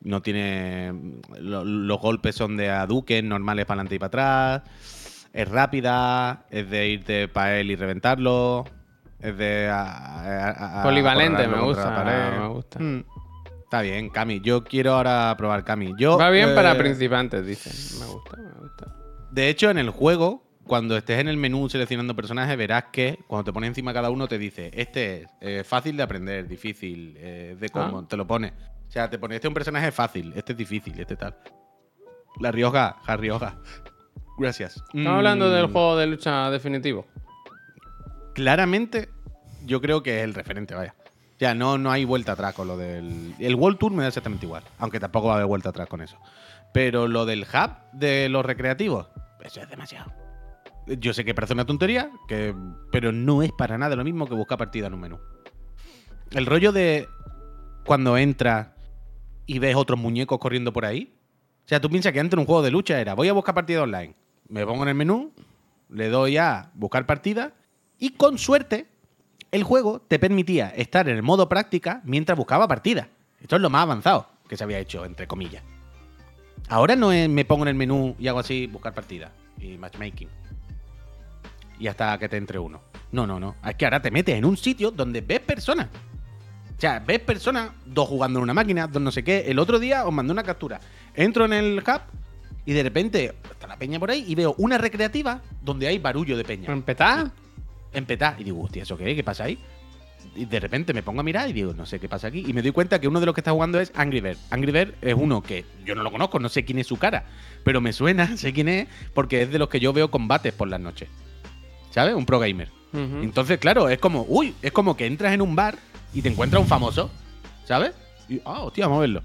[SPEAKER 2] No tiene. lo- los golpes son de aduques normales para adelante y para atrás. Es rápida, es de irte para él y reventarlo. Es de. a- a- a-
[SPEAKER 1] Polivalente, me gusta, me gusta.
[SPEAKER 2] Mm. Está bien, Cami. Yo quiero ahora probar Cami. Yo,
[SPEAKER 1] Va bien para
[SPEAKER 2] eh,
[SPEAKER 1] principiantes, dicen. Me gusta, me gusta.
[SPEAKER 2] De hecho, en el juego, cuando estés en el menú seleccionando personajes, verás que cuando te pone encima cada uno te dice, este es eh, fácil de aprender, difícil, eh, de cómo,
[SPEAKER 1] Ah.
[SPEAKER 2] te lo pone. O sea, te pone, este es un personaje fácil, este es difícil, este tal. La Rioja, La Rioja. Gracias.
[SPEAKER 1] Estamos hablando
[SPEAKER 2] Mm,
[SPEAKER 1] del juego de lucha definitivo.
[SPEAKER 2] Claramente, yo creo que es el referente, vaya. Ya, no, no hay vuelta atrás con lo del... El World Tour me da exactamente igual, aunque tampoco va a haber vuelta atrás con eso. Pero lo del hub de los recreativos, eso es demasiado. Yo sé que parece una tontería, que, pero no es para nada lo mismo que buscar partida en un menú. El rollo de cuando entras y ves otros muñecos corriendo por ahí. O sea, tú piensas que antes en un juego de lucha era, voy a buscar partida online. Me pongo en el menú, le doy a buscar partida y con suerte el juego te permitía estar en el modo práctica mientras buscaba partida. Esto es lo más avanzado que se había hecho, entre comillas. Ahora no es me pongo en el menú y hago así, buscar partida y matchmaking. Y hasta que te entre uno. No, no, no. Es que ahora te metes en un sitio donde ves personas. O sea, ves personas, dos jugando en una máquina, dos no sé qué. El otro día os mandé una captura. Entro en el hub y de repente está la peña por ahí y veo una recreativa donde hay barullo de peña.
[SPEAKER 1] ¿Empezar?
[SPEAKER 2] Empetá. Y digo, hostia, ¿eso qué? ¿Qué pasa ahí? Y de repente me pongo a mirar y digo, no sé qué pasa aquí. Y me doy cuenta que uno de los que está jugando es Angry Bird. Angry Bird es uno que yo no lo conozco, no sé quién es su cara. Pero me suena, sé quién es, porque es de los que yo veo combates por las noches. ¿Sabes? Un pro gamer. Entonces, claro, es como, uy, es como que entras en un bar y te encuentras un famoso, ¿sabes? Y, ah, hostia, vamos a verlo.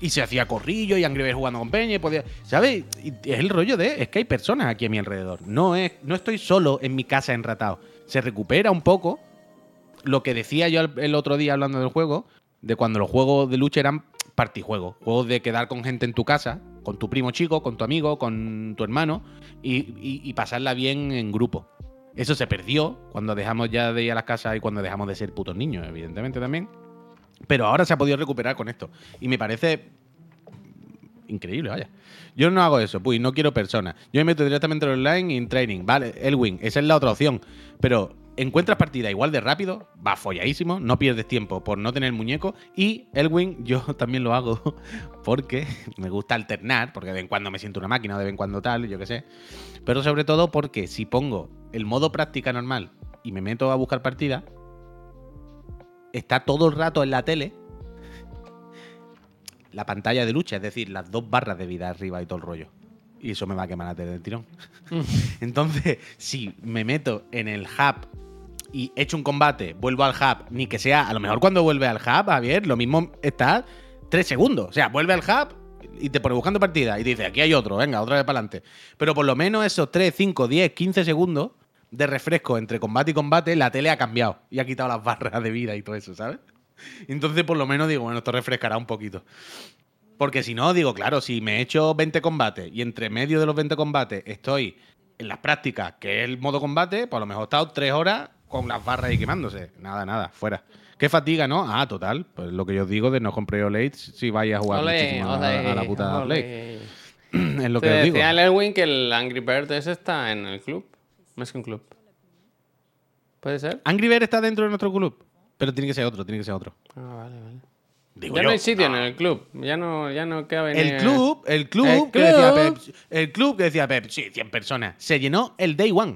[SPEAKER 2] Y se hacía corrillo y Angry Birds jugando con Peña y podía, ¿sabes? Y es el rollo de, es que hay personas aquí a mi alrededor. No, es, no estoy solo en mi casa enratado. Se recupera un poco lo que decía yo el- el otro día hablando del juego, de cuando los juegos de lucha eran partijuegos. Juegos de quedar con gente en tu casa, con tu primo chico, con tu amigo, con tu hermano, y, y- y pasarla bien en grupo. Eso se perdió cuando dejamos ya de ir a las casas y cuando dejamos de ser putos niños, evidentemente también. Pero ahora se ha podido recuperar con esto. Y me parece increíble, vaya. Yo no hago eso, pues no quiero personas. Yo me meto directamente en online en training. Vale, Elwin, esa es la otra opción. Pero encuentras partida igual de rápido, va folladísimo, no pierdes tiempo por no tener muñeco. Y Elwin, yo también lo hago porque me gusta alternar, porque de vez en cuando me siento una máquina, de vez en cuando tal, yo qué sé. Pero sobre todo porque si pongo el modo práctica normal y me meto a buscar partida, está todo el rato en la tele la pantalla de lucha, es decir, las dos barras de vida arriba y todo el rollo. Y eso me va a quemar la tele del tirón. Entonces, si me meto en el hub y echo un combate, vuelvo al hub, ni que sea, a lo mejor cuando vuelve al hub, Javier, lo mismo está tres segundos. O sea, vuelve al hub y te pone buscando partida y dice, aquí hay otro, venga, otra vez para adelante. Pero por lo menos esos 3, 5, 10, 15 segundos de refresco entre combate y combate, la tele ha cambiado y ha quitado las barras de vida y todo eso, ¿sabes? Entonces, por lo menos digo, bueno, esto refrescará un poquito. Porque si no, digo, claro, si me he hecho 20 combates y entre medio de los 20 combates estoy en las prácticas, que es el modo combate, pues a lo mejor he estado tres horas con las barras ahí quemándose. Nada, nada, fuera. ¿Qué fatiga, no? Ah, total. Pues lo que yo os digo de no comprar OLED si vais a jugar
[SPEAKER 1] Ole,
[SPEAKER 2] muchísimo a, a la puta. Play. Es lo
[SPEAKER 1] Te
[SPEAKER 2] que os digo.
[SPEAKER 1] decía el Elwin que el Angry Bird ese está en el club. Más que un club. ¿Puede ser?
[SPEAKER 2] Angry Bird está dentro de nuestro club. Pero tiene que ser otro, tiene que ser otro.
[SPEAKER 1] Ah, vale, vale.
[SPEAKER 2] Digo
[SPEAKER 1] ya
[SPEAKER 2] yo.
[SPEAKER 1] no hay sitio en el club. Ya no, ya no cabe ni-
[SPEAKER 2] El club, el club,
[SPEAKER 1] El
[SPEAKER 2] que decía
[SPEAKER 1] club.
[SPEAKER 2] Pep, el club que decía Pep, sí, 100 personas, se llenó el day one.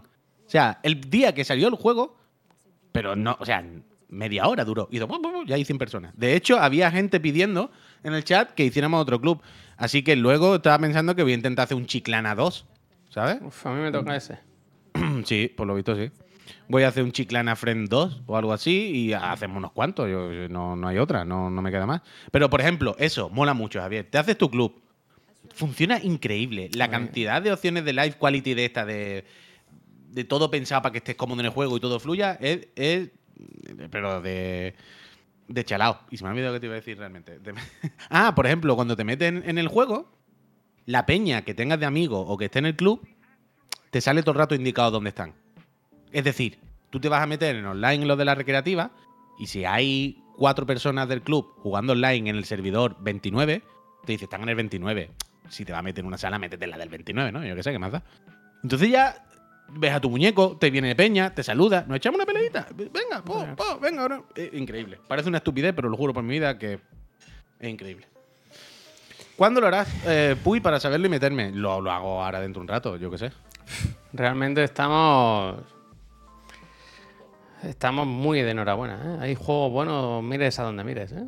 [SPEAKER 2] O sea, el día que salió el juego, pero no, o sea, media hora duró. Y ya hay 100 personas. De hecho, había gente pidiendo en el chat que hiciéramos otro club. Así que luego estaba pensando que voy a intentar hacer un Chiclana 2, ¿sabes?
[SPEAKER 1] Uf, a mí me toca ese.
[SPEAKER 2] Sí, por lo visto sí. Voy a hacer un Chiclana Friend 2 o algo así y hacemos unos cuantos. Yo, yo- no, no hay otra, no, no me queda más. Pero, por ejemplo, eso, mola mucho, Javier. Te haces tu club. Funciona increíble. La cantidad de opciones de live quality de esta, de, de todo pensado para que estés cómodo en el juego y todo fluya, es. es- pero de. De chalao. Y se me ha olvidado que te iba a decir realmente. De- ah, por ejemplo, cuando te meten en el juego, la peña que tengas de amigo o que esté en el club, te sale todo el rato indicado dónde están. Es decir, tú te vas a meter en online lo de la recreativa y si hay cuatro personas del club jugando online en el servidor 29, te dice, están en el 29. Si te vas a meter en una sala, métete en la del 29, ¿no? Yo qué sé, ¿qué más da? Entonces ya ves a tu muñeco, te viene peña, te saluda, nos echamos una peleita. Venga, po, po, venga, ahora. Es increíble. Parece una estupidez, pero lo juro por mi vida que es increíble. ¿Cuándo lo harás, eh, Puy, para saberlo y meterme? Lo, lo hago ahora dentro de un rato, yo qué sé.
[SPEAKER 1] Realmente estamos. Estamos muy de enhorabuena, ¿eh? Hay juegos buenos, mires a donde mires, ¿eh?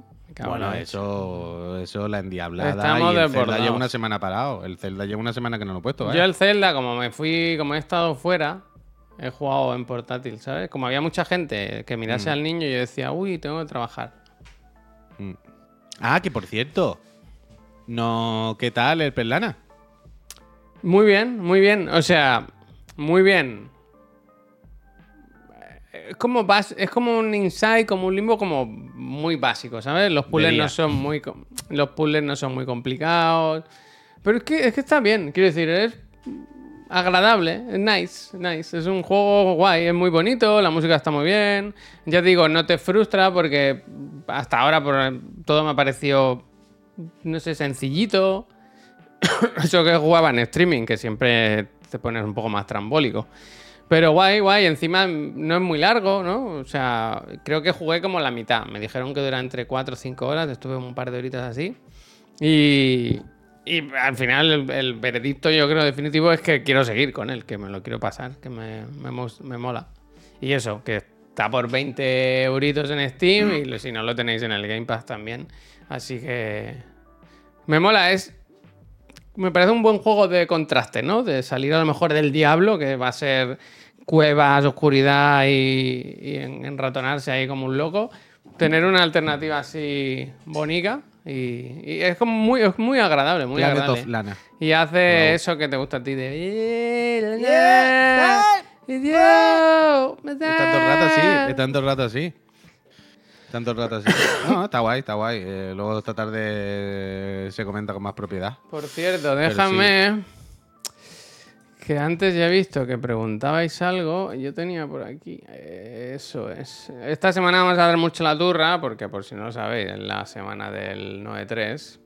[SPEAKER 2] Bueno, eso, eso la endiablada.
[SPEAKER 1] Estamos
[SPEAKER 2] y el Zelda lleva una semana parado. El Zelda lleva una semana que no lo he puesto, ¿eh?
[SPEAKER 1] Yo el Zelda, como me fui, como he estado fuera, he jugado en portátil, ¿sabes? Como había mucha gente que mirase
[SPEAKER 2] Mm.
[SPEAKER 1] al niño, yo decía, uy, tengo que trabajar.
[SPEAKER 2] Mm. Ah, que por cierto. No, ¿qué tal el Perlana?
[SPEAKER 1] Muy bien, muy bien. O sea, muy bien. Es como, bas- es como un inside, como un limbo, como muy básico, ¿sabes? Los puzzles no son muy los puzzles no son muy complicados. Pero es que, es que está bien, quiero decir, es agradable, es nice, nice. Es un juego guay, es muy bonito, la música está muy bien. Ya te digo, no te frustra porque hasta ahora por- todo me ha parecido, no sé, sencillito. Eso que jugaba en streaming, que siempre te pones un poco más trambólico. Pero guay, guay. Encima no es muy largo, ¿no? O sea, creo que jugué como la mitad. Me dijeron que dura entre 4 o 5 horas. Estuve un par de horitas así. Y, y al final el, el veredicto yo creo definitivo es que quiero seguir con él, que me lo quiero pasar, que me, me me mola. Y eso, que está por 20 euritos en Steam y si no lo tenéis en el Game Pass también. Así que me mola, es me parece un buen juego de contraste, ¿no? De salir a lo mejor del diablo, que va a ser cuevas, oscuridad y, y en- enratonarse ahí como un loco. Tener una alternativa así bonita y, y es como muy, es muy agradable, muy
[SPEAKER 2] Planet
[SPEAKER 1] agradable.
[SPEAKER 2] of Lana.
[SPEAKER 1] Y hace eso que te gusta a ti de... ¡Idiota!
[SPEAKER 2] Está todo el rato así, todo el rato así. Todo el rato así. No, está guay, está guay. Eh, luego esta tarde se comenta con más propiedad.
[SPEAKER 1] Por cierto, déjame. Que antes ya he visto que preguntabais algo. Yo tenía por aquí. eh, Eso es. Esta semana vamos a dar mucho la turra, porque por si no lo sabéis, es la semana del 9-3.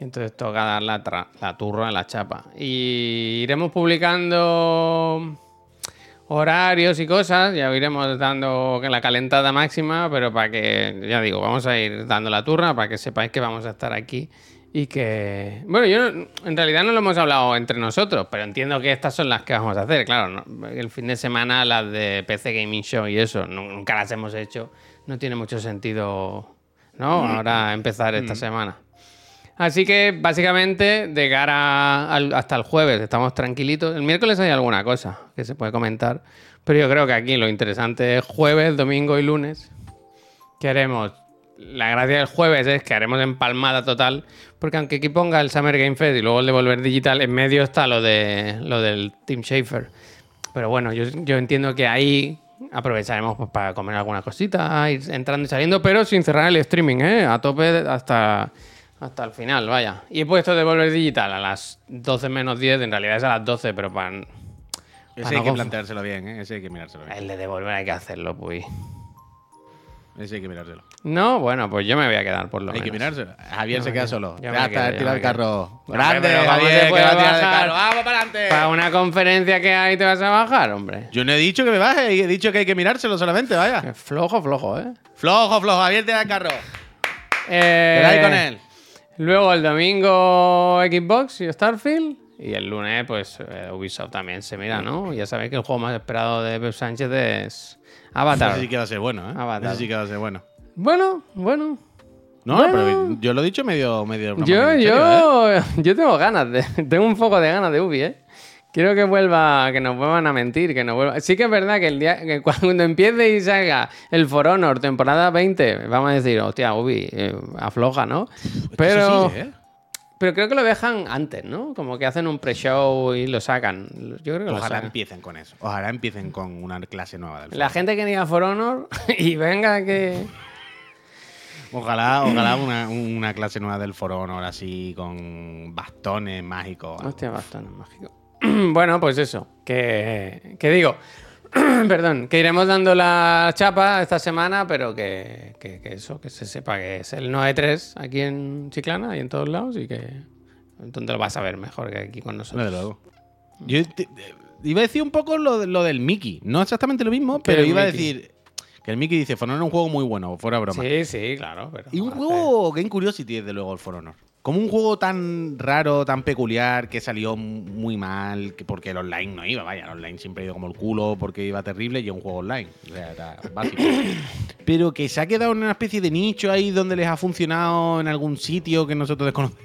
[SPEAKER 1] Y entonces toca dar la, la turra a la chapa. Y iremos publicando horarios y cosas, ya iremos dando la calentada máxima, pero para que, ya digo, vamos a ir dando la turra para que sepáis que vamos a estar aquí y que... Bueno, yo en realidad no lo hemos hablado entre nosotros, pero entiendo que estas son las que vamos a hacer, claro, ¿no? el fin de semana las de PC Gaming Show y eso, nu- nunca las hemos hecho, no tiene mucho sentido, ¿no? Ahora empezar esta semana. Así que básicamente de cara hasta el jueves estamos tranquilitos. El miércoles hay alguna cosa que se puede comentar, pero yo creo que aquí lo interesante es jueves, domingo y lunes. Que. La gracia del jueves es que haremos empalmada total, porque aunque aquí ponga el Summer Game Fest y luego el Devolver Digital, en medio está lo, de, lo del Team Schafer. Pero bueno, yo, yo entiendo que ahí aprovecharemos pues, para comer alguna cosita, ir entrando y saliendo, pero sin cerrar el streaming, ¿eh? A tope hasta, Hasta el final, vaya. Y he puesto devolver digital a las 12 menos 10, en realidad es a las 12, pero para...
[SPEAKER 2] Ese hay que planteárselo bien, ¿eh? Ese hay que mirárselo bien.
[SPEAKER 1] El de devolver hay que hacerlo, pues.
[SPEAKER 2] Ese hay que mirárselo.
[SPEAKER 1] No, bueno, pues yo me voy a quedar por lo
[SPEAKER 2] Hay
[SPEAKER 1] menos.
[SPEAKER 2] que mirárselo. Javier
[SPEAKER 1] Yo
[SPEAKER 2] se queda solo.
[SPEAKER 1] Yo me
[SPEAKER 2] Ya
[SPEAKER 1] quedo,
[SPEAKER 2] está,
[SPEAKER 1] yo
[SPEAKER 2] tira
[SPEAKER 1] me
[SPEAKER 2] el carro. Grande,
[SPEAKER 1] pero ¿cómo te
[SPEAKER 2] Javier, que va a tirar el carro. ¡Vamos para adelante!
[SPEAKER 1] Para una conferencia que hay te vas a bajar, hombre.
[SPEAKER 2] Yo no he dicho que me baje, he dicho que hay que mirárselo solamente, vaya.
[SPEAKER 1] Es flojo, flojo, ¿eh?
[SPEAKER 2] Flojo, flojo, Javier, tira el carro.
[SPEAKER 1] eh
[SPEAKER 2] Quedáis con él.
[SPEAKER 1] Luego el domingo Xbox y Starfield. Y el lunes, pues eh, Ubisoft también se mira, ¿no? Ya sabéis que el juego más esperado de Pep Sánchez es Avatar.
[SPEAKER 2] Ese sí que va a ser bueno, ¿eh?
[SPEAKER 1] Avatar.
[SPEAKER 2] Ese sí que va a ser bueno.
[SPEAKER 1] Bueno, bueno.
[SPEAKER 2] No,
[SPEAKER 1] Bueno.
[SPEAKER 2] pero yo lo he dicho medio, medio
[SPEAKER 1] Yo,
[SPEAKER 2] serio, ¿eh?
[SPEAKER 1] yo, yo tengo ganas de, tengo un poco de ganas de Ubi, ¿eh? Quiero que vuelva, que nos vuelvan a mentir, que nos vuelva. Sí que es verdad que el día, que cuando empiece y salga el For Honor temporada 20, vamos a decir, hostia, Ubi, eh, afloja, ¿no? Pero,
[SPEAKER 2] sí, ¿eh?
[SPEAKER 1] pero creo que lo dejan antes, ¿no? Como que hacen un pre-show y lo sacan. Yo creo que lo
[SPEAKER 2] Ojalá
[SPEAKER 1] sacan.
[SPEAKER 2] empiecen con eso. Ojalá empiecen con una clase nueva del
[SPEAKER 1] La gente que diga For Honor y venga que.
[SPEAKER 2] Ojalá, ojalá una, una clase nueva del For Honor así con bastones mágicos.
[SPEAKER 1] Hostia, bastante mágico. bueno, pues eso. Que, que digo, perdón, que iremos dando la chapa esta semana, pero que, que- que eso, que se sepa que es el 9-3 aquí en Chiclana y en todos lados y que donde lo vas a ver mejor que aquí con nosotros.
[SPEAKER 2] Luego. Yo te- te- iba a decir un poco lo, de- lo del Mickey. No exactamente lo mismo,
[SPEAKER 1] ¿Qué
[SPEAKER 2] pero iba a decir que el Mickey dice, For Honor es un juego muy bueno, fuera broma.
[SPEAKER 1] Sí, sí, claro. Pero
[SPEAKER 2] Y un juego Game Curiosity, desde luego, el For Honor. Como un juego tan raro, tan peculiar, que salió muy mal, que porque el online no iba, vaya, el online siempre ha ido como el culo porque iba terrible y es un juego online. O sea, era básico. Pero que se ha quedado en una especie de nicho ahí donde les ha funcionado en algún sitio que nosotros desconocemos.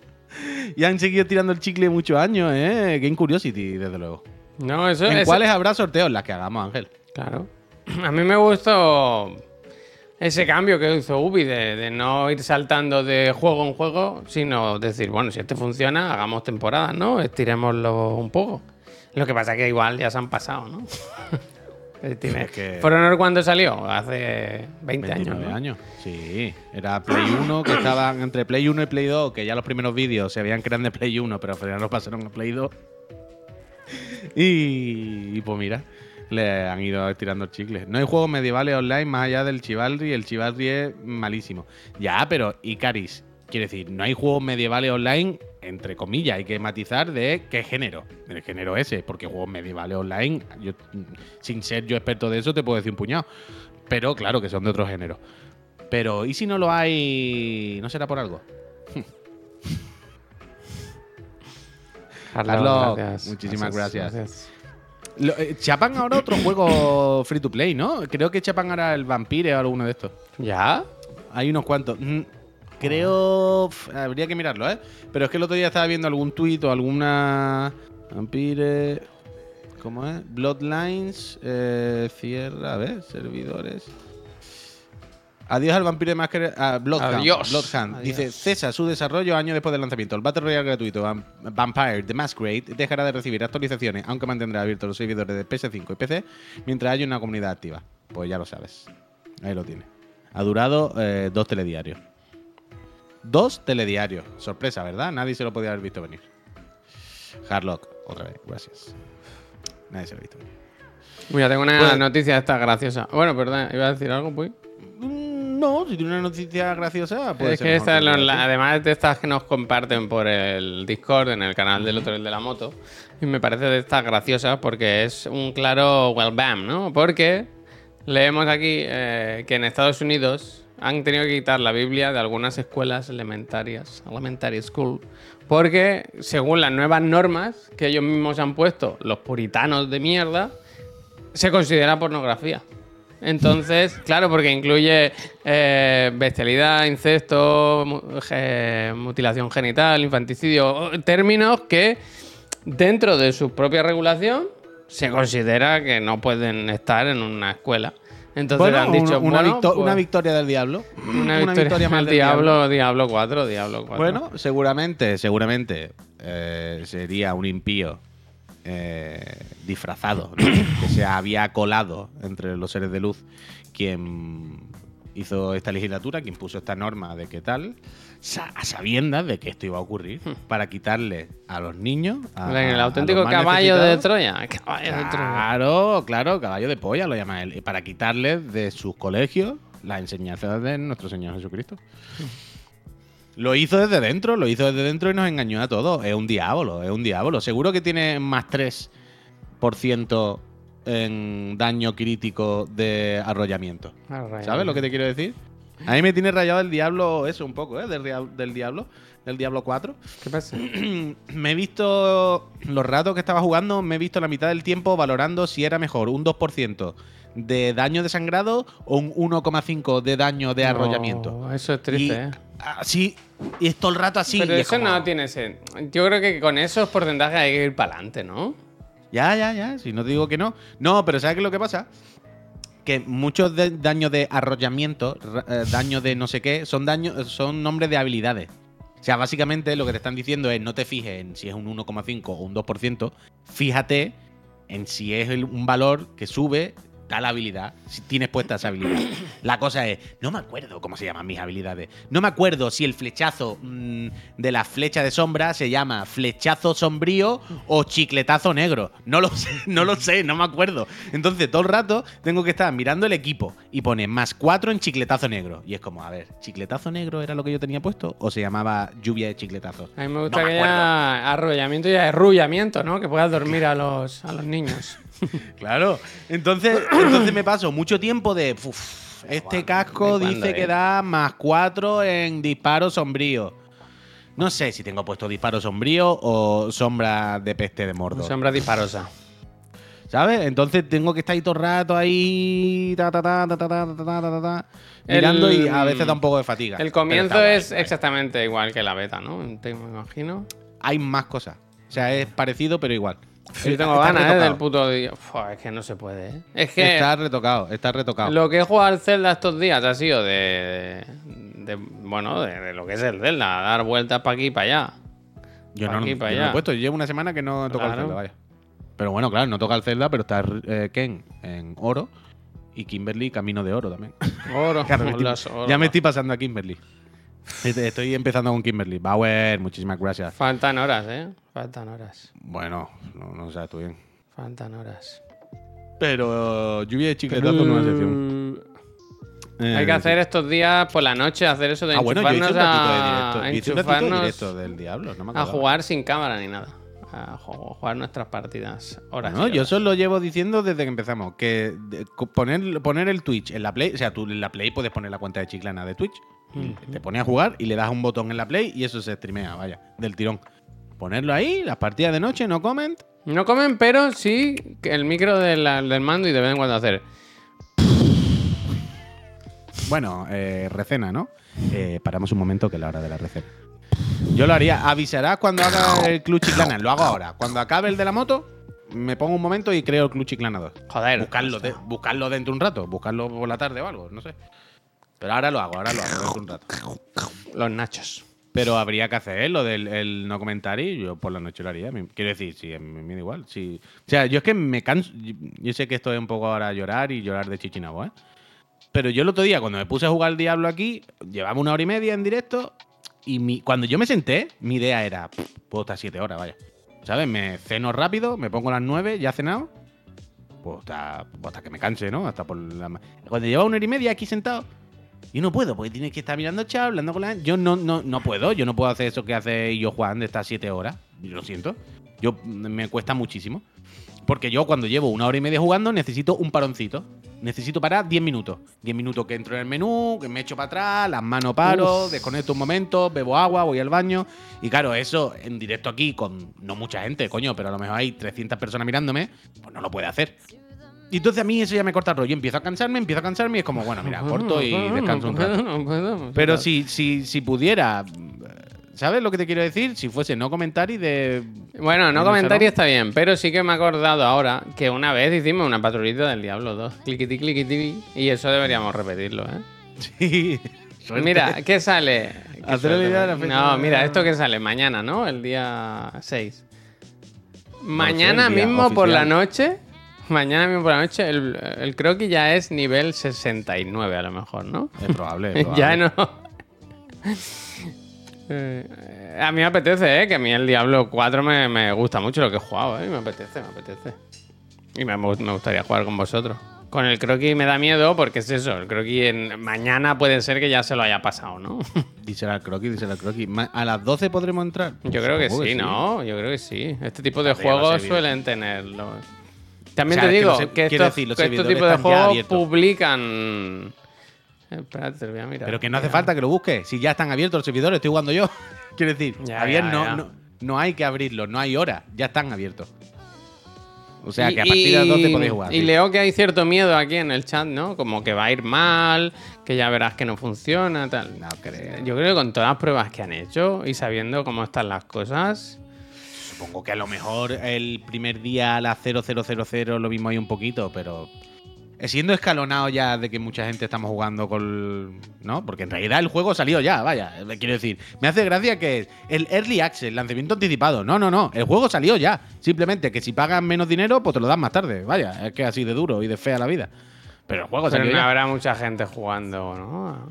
[SPEAKER 2] y han seguido tirando el chicle muchos años, ¿eh? Game Curiosity, desde luego.
[SPEAKER 1] No, eso
[SPEAKER 2] ¿En
[SPEAKER 1] eso-
[SPEAKER 2] cuáles habrá sorteos? Las que hagamos, Ángel.
[SPEAKER 1] Claro. A mí me gustó ese cambio que hizo Ubi de, de no ir saltando de juego en juego, sino decir, bueno, si este funciona, hagamos temporadas, ¿no? Estiremoslo un poco. Lo que pasa es que igual ya se han pasado, ¿no? Estime-
[SPEAKER 2] Es que-
[SPEAKER 1] For Honor cuándo salió? Hace 20 años.
[SPEAKER 2] 29
[SPEAKER 1] ¿no?
[SPEAKER 2] años. Sí, era Play 1 que estaban entre Play 1 y Play 2, que ya los primeros vídeos se que eran de Play 1, pero al final los pasaron a Play 2. Y, y pues mira, le han ido estirando el chicle. No hay juegos medievales online más allá del Chivalry, el Chivalry es malísimo. Ya, pero Icaris, quiere decir, no hay juegos medievales online, entre comillas, hay que matizar de qué género, del género ese, porque juegos medievales online, yo, sin ser yo experto de eso, te puedo decir un puñado. Pero claro que son de otro género. Pero, ¿y si no lo hay? ¿No será por algo? Carlos, muchísimas gracias. Lo- eh, chapan ahora otro juego free to play, ¿no? Creo que chapan ahora el Vampire o alguno de estos.
[SPEAKER 1] ¿Ya?
[SPEAKER 2] Hay unos cuantos. Mm, Creo. pf, habría que mirarlo, ¿eh? Pero es que el otro día estaba viendo algún tuit o alguna. Vampire. ¿Cómo es? Bloodlines. eh, cierra, a ver, servidores. Adiós al vampiro de máscara. ah, Bloodhound.
[SPEAKER 1] Adiós.
[SPEAKER 2] Bloodhound.
[SPEAKER 1] Adiós.
[SPEAKER 2] Dice: cesa su desarrollo años después del lanzamiento. El Battle Royale gratuito Vam- Vampire The Masquerade dejará de recibir actualizaciones, aunque mantendrá abiertos los servidores de PS5 y PC mientras haya una comunidad activa. Pues ya lo sabes. Ahí lo tiene. Ha durado eh, dos telediarios. Dos telediarios. Sorpresa, ¿verdad? Nadie se lo podía haber visto venir. Hardlock, otra vez, gracias. Nadie se lo ha visto venir.
[SPEAKER 1] Mira, tengo una
[SPEAKER 2] Pues-
[SPEAKER 1] noticia esta graciosa. Bueno, perdón, iba a decir algo, pues.
[SPEAKER 2] No, si tiene una noticia graciosa, puede
[SPEAKER 1] es
[SPEAKER 2] ser
[SPEAKER 1] que
[SPEAKER 2] mejor
[SPEAKER 1] esta,
[SPEAKER 2] que
[SPEAKER 1] la- además de estas que nos comparten por el Discord en el canal del otro el de la moto, y me parece de estas graciosas porque es un claro well bam, ¿no? Porque leemos aquí eh, que en Estados Unidos han tenido que quitar la Biblia de algunas escuelas elementarias, elementary school, porque según las nuevas normas que ellos mismos han puesto, los puritanos de mierda, se considera pornografía. Entonces, claro, porque incluye eh, bestialidad, incesto, mutilación genital, infanticidio, términos que dentro de su propia regulación se considera que no pueden estar en una escuela. Entonces
[SPEAKER 2] Bueno,
[SPEAKER 1] han dicho,
[SPEAKER 2] un- una,
[SPEAKER 1] bueno,
[SPEAKER 2] victo-
[SPEAKER 1] pues,
[SPEAKER 2] una victoria del diablo.
[SPEAKER 1] una victoria,
[SPEAKER 2] más
[SPEAKER 1] del
[SPEAKER 2] del
[SPEAKER 1] diablo, diablo 4, Diablo 4.
[SPEAKER 2] Bueno, seguramente, seguramente eh, sería un impío eh, disfrazado, ¿no? que se había colado entre los seres de luz, quien hizo esta legislatura, que impuso esta norma de que tal, a sabiendas de que esto iba a ocurrir, para quitarle a los niños. a-
[SPEAKER 1] Hmm. el
[SPEAKER 2] a
[SPEAKER 1] auténtico caballo de. Troya. Caballo de Troya.
[SPEAKER 2] Claro, claro, caballo de polla lo llama él. Para quitarles de sus colegios las enseñanzas de nuestro Señor Jesucristo. Lo hizo desde dentro, lo hizo desde dentro y nos engañó a todos. Es un diablo, es un diablo. Seguro que tiene más 3% en daño crítico de arrollamiento.
[SPEAKER 1] Arrollamiento.
[SPEAKER 2] ¿Sabes lo que te quiero decir? A mí me tiene rayado el diablo eso un poco, ¿eh? Del, del diablo, del diablo 4.
[SPEAKER 1] ¿Qué pasa?
[SPEAKER 2] me he visto los ratos que estaba jugando, me he visto la mitad del tiempo valorando si era mejor un 2% de daño de sangrado o un 1,5 de daño de arrollamiento.
[SPEAKER 1] No, eso es
[SPEAKER 2] y
[SPEAKER 1] triste, ¿eh?
[SPEAKER 2] Así, y es todo el rato así.
[SPEAKER 1] Pero eso
[SPEAKER 2] como-
[SPEAKER 1] no tiene sen- Yo creo que con esos porcentajes hay que ir para adelante, ¿no?
[SPEAKER 2] Ya, ya, ya, si no digo que no. No, pero ¿sabes qué es lo que pasa? Que muchos de- daños de arrollamiento, eh, daños de no sé qué, son daños, son nombres de habilidades. O sea, básicamente lo que te están diciendo es no te fijes en si es un 1,5 o un 2%, fíjate en si es un valor que sube tal habilidad, si tienes puesta esa habilidad. La cosa es, no me acuerdo cómo se llaman mis habilidades. No me acuerdo si el flechazo mm, de la flecha de sombra se llama flechazo sombrío o chicletazo negro. No lo sé, no lo sé, no me acuerdo. Entonces todo el rato tengo que estar mirando el equipo y pone más 4 en chicletazo negro. Y es como, a ver, ¿chicletazo negro era lo que yo tenía puesto? ¿O se llamaba lluvia de chicletazos?
[SPEAKER 1] A mí me gusta
[SPEAKER 2] No me
[SPEAKER 1] que haya arrollamiento y arrullamiento, ¿no? Que puedas dormir a los, a los niños
[SPEAKER 2] claro. Entonces, entonces me paso mucho tiempo de. Este casco dice que da más 4 en disparo sombrío. No sé si tengo puesto disparo sombrío o sombra de peste de mordo.
[SPEAKER 1] Sombra disparosa.
[SPEAKER 2] ¿Sabes? Entonces tengo que estar ahí todo el rato ahí. Mirando y a veces da un poco de fatiga.
[SPEAKER 1] El comienzo es exactamente igual que la beta, ¿no? Te imagino.
[SPEAKER 2] Hay más cosas. O sea, es parecido, pero igual.
[SPEAKER 1] Yo tengo ganas, ¿eh? Del puto día. Es que no se puede, ¿eh? Es que
[SPEAKER 2] Está retocado, está retocado.
[SPEAKER 1] lo que he jugado al Zelda estos días ha sido de. de- bueno, de, de lo que es el Zelda, dar vueltas para aquí y para allá.
[SPEAKER 2] Yo
[SPEAKER 1] Pa'
[SPEAKER 2] no,
[SPEAKER 1] aquí,
[SPEAKER 2] yo no lo
[SPEAKER 1] allá.
[SPEAKER 2] he puesto. Llevo una semana que no toca
[SPEAKER 1] Claro.
[SPEAKER 2] el Zelda, vaya. Pero bueno, claro, no toca el Zelda, pero está eh, Ken en oro y Kimberly camino de oro también.
[SPEAKER 1] Oro,
[SPEAKER 2] Claro, me estoy-
[SPEAKER 1] los oro.
[SPEAKER 2] ya me estoy pasando a Kimberly. Estoy empezando con Kimberly. Bauer, muchísimas gracias.
[SPEAKER 1] Faltan horas, ¿eh? Faltan horas.
[SPEAKER 2] Bueno, no, no sabes tú bien.
[SPEAKER 1] Faltan horas.
[SPEAKER 2] Pero lluvia de chicletazo nueva sección. Eh,
[SPEAKER 1] Hay que
[SPEAKER 2] sí.
[SPEAKER 1] hacer estos días por la noche, hacer eso de
[SPEAKER 2] Ah, bueno, yo hice un
[SPEAKER 1] enchufarnos
[SPEAKER 2] ratito de
[SPEAKER 1] a,
[SPEAKER 2] directo. Hice un de
[SPEAKER 1] enchufarnos
[SPEAKER 2] directo del diablo, no me
[SPEAKER 1] a jugar sin cámara ni nada. A ju- jugar nuestras partidas. Horas.
[SPEAKER 2] No, yo eso lo llevo diciendo desde que empezamos. Que poner, poner el Twitch en la Play, o sea, tú en la Play puedes poner la cuenta de Chiclana de Twitch. Te pones a jugar y le das un botón en la Play y eso se streamea, vaya, del tirón. Ponerlo ahí, las partidas de noche, no comment.
[SPEAKER 1] No comen, pero sí el micro de la- del mando y de vez en cuando hacer.
[SPEAKER 2] Bueno, eh, recena, ¿no? Eh, paramos un momento que es la hora de la recena. Yo lo haría. Avisarás cuando haga el Club Chiclana. Lo hago ahora. Cuando acabe el de la moto, me pongo un momento y creo el Club Chiclana 2.
[SPEAKER 1] Joder.
[SPEAKER 2] Buscarlo, de- buscarlo dentro de un rato. Buscarlo por la tarde o algo, no sé. Pero ahora lo hago, ahora lo hago dentro de un rato.
[SPEAKER 1] Los nachos.
[SPEAKER 2] Pero habría que hacer lo del el no comentar y yo por la noche lo haría. Quiero decir, sí, me, da igual. sí. O sea, yo es que me canso. Yo, sé que esto es un poco ahora llorar y llorar de chichinabo, ¿eh? Pero yo el otro día, cuando me puse a jugar al Diablo aquí, llevaba una hora y media en directo y mi- cuando yo me senté, mi idea era, "Pff, puedo estar siete horas, vaya. ¿Sabes? Me ceno rápido, me pongo a las nueve, ya he cenado. Pues hasta, pues hasta que me canse, ¿no? Hasta por la... Cuando llevaba una hora y media aquí sentado, yo no puedo, porque tienes que estar mirando chat, hablando con la Yo no, no, no puedo, yo no puedo hacer eso que hace yo Juan de estas siete horas. Yo lo siento. Yo me cuesta muchísimo. Porque yo cuando llevo una hora y media jugando necesito un paroncito. Necesito parar 10 minutos. 10 minutos que entro en el menú, que me echo para atrás, las manos paro, desconecto un momento, bebo agua, voy al baño. Y claro, eso en directo aquí con no mucha gente, coño, pero a lo mejor hay 300 personas mirándome, pues no lo puede hacer. Y entonces a mí eso ya me corta el rollo. Empiezo a cansarme, empiezo a cansarme y es como, bueno, mira, corto y descanso un rato. Pero si, si, si pudiera, ¿sabes lo que te quiero decir? Si fuese no comentar y de...
[SPEAKER 1] Bueno, no comentario está bien, pero sí que me he acordado ahora que una vez hicimos una patrullita del Diablo 2. Cliquiti, cliquiti. Y eso deberíamos repetirlo, ¿eh?
[SPEAKER 2] Sí. Suerte.
[SPEAKER 1] Mira, ¿qué sale? ¿Qué
[SPEAKER 2] la.
[SPEAKER 1] No, mira, esto que sale mañana, ¿no? El día 6. Mañana mismo por la noche mañana mismo por la noche, el, el croquis ya es nivel 69 a lo mejor, ¿no?
[SPEAKER 2] Es probable. es probable.
[SPEAKER 1] ya no. Eh, a mí me apetece, ¿eh? Que a mí el Diablo 4 me, me gusta mucho lo que he jugado, ¿eh? Me apetece, me apetece. Y me, me gustaría jugar con vosotros. Con el croquis me da miedo porque es eso, el croquis en, mañana puede ser que ya se lo haya pasado, ¿no?
[SPEAKER 2] Díselo al croquis, díselo al croquis. ¿A las 12 podremos entrar?
[SPEAKER 1] Yo creo que sí, ¿no? Yo creo que sí. Este tipo de juegos suelen tenerlo. También
[SPEAKER 2] O sea,
[SPEAKER 1] te
[SPEAKER 2] que
[SPEAKER 1] digo que, estos,
[SPEAKER 2] decir,
[SPEAKER 1] que estos tipos de juegos publican. Espérate, lo voy a mirar.
[SPEAKER 2] Pero que no hace falta que lo busques. Si ya están abiertos los servidores, estoy jugando yo. Quiero decir,
[SPEAKER 1] Ya,
[SPEAKER 2] Javier,
[SPEAKER 1] ya,
[SPEAKER 2] no,
[SPEAKER 1] ya.
[SPEAKER 2] No, no hay que abrirlos, no hay hora. Ya están abiertos. O sea
[SPEAKER 1] Y-
[SPEAKER 2] que a partir de las 12 podéis jugar.
[SPEAKER 1] Y
[SPEAKER 2] sí.
[SPEAKER 1] leo que hay cierto miedo aquí en el chat, ¿no? Como que va a ir mal, que ya verás que no funciona, tal.
[SPEAKER 2] No creo.
[SPEAKER 1] Yo creo que con todas las pruebas que han hecho y sabiendo cómo están las cosas.
[SPEAKER 2] Supongo que a lo mejor el primer día a las 0000 lo mismo ahí un poquito, pero siendo escalonado ya de que mucha gente estamos jugando con. ¿No? Porque en realidad el juego ha salido ya, vaya. eh, Quiero decir, me hace gracia que es el Early Access, lanzamiento anticipado. No, no, no. El juego salió ya. Simplemente que si pagan menos dinero, pues te lo dan más tarde. Vaya, es que así de duro y de fea la vida. Pero el juego
[SPEAKER 1] Pero
[SPEAKER 2] salió
[SPEAKER 1] no
[SPEAKER 2] ya.
[SPEAKER 1] habrá mucha gente jugando, ¿no?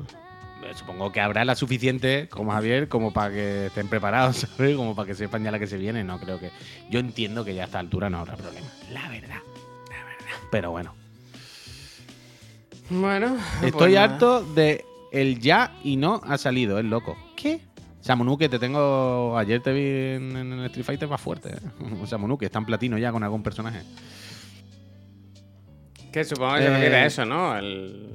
[SPEAKER 2] Eh, Supongo que habrá la suficiente, como Javier, como para que estén preparados, ¿sabes? Como para que sepan ya la que se viene. No creo que. Yo entiendo que ya a esta altura no habrá problema. La verdad. La verdad. Pero bueno.
[SPEAKER 1] Bueno.
[SPEAKER 2] Estoy
[SPEAKER 1] pues
[SPEAKER 2] harto de el ya y no ha salido, es loco. ¿Qué? Samonuke, te tengo. Ayer te vi en, en el Street Fighter más fuerte. ¿eh? Samonuke, está en platino ya con algún personaje.
[SPEAKER 1] Que supongo que se
[SPEAKER 2] Eh,
[SPEAKER 1] refiere a eso, ¿no? El...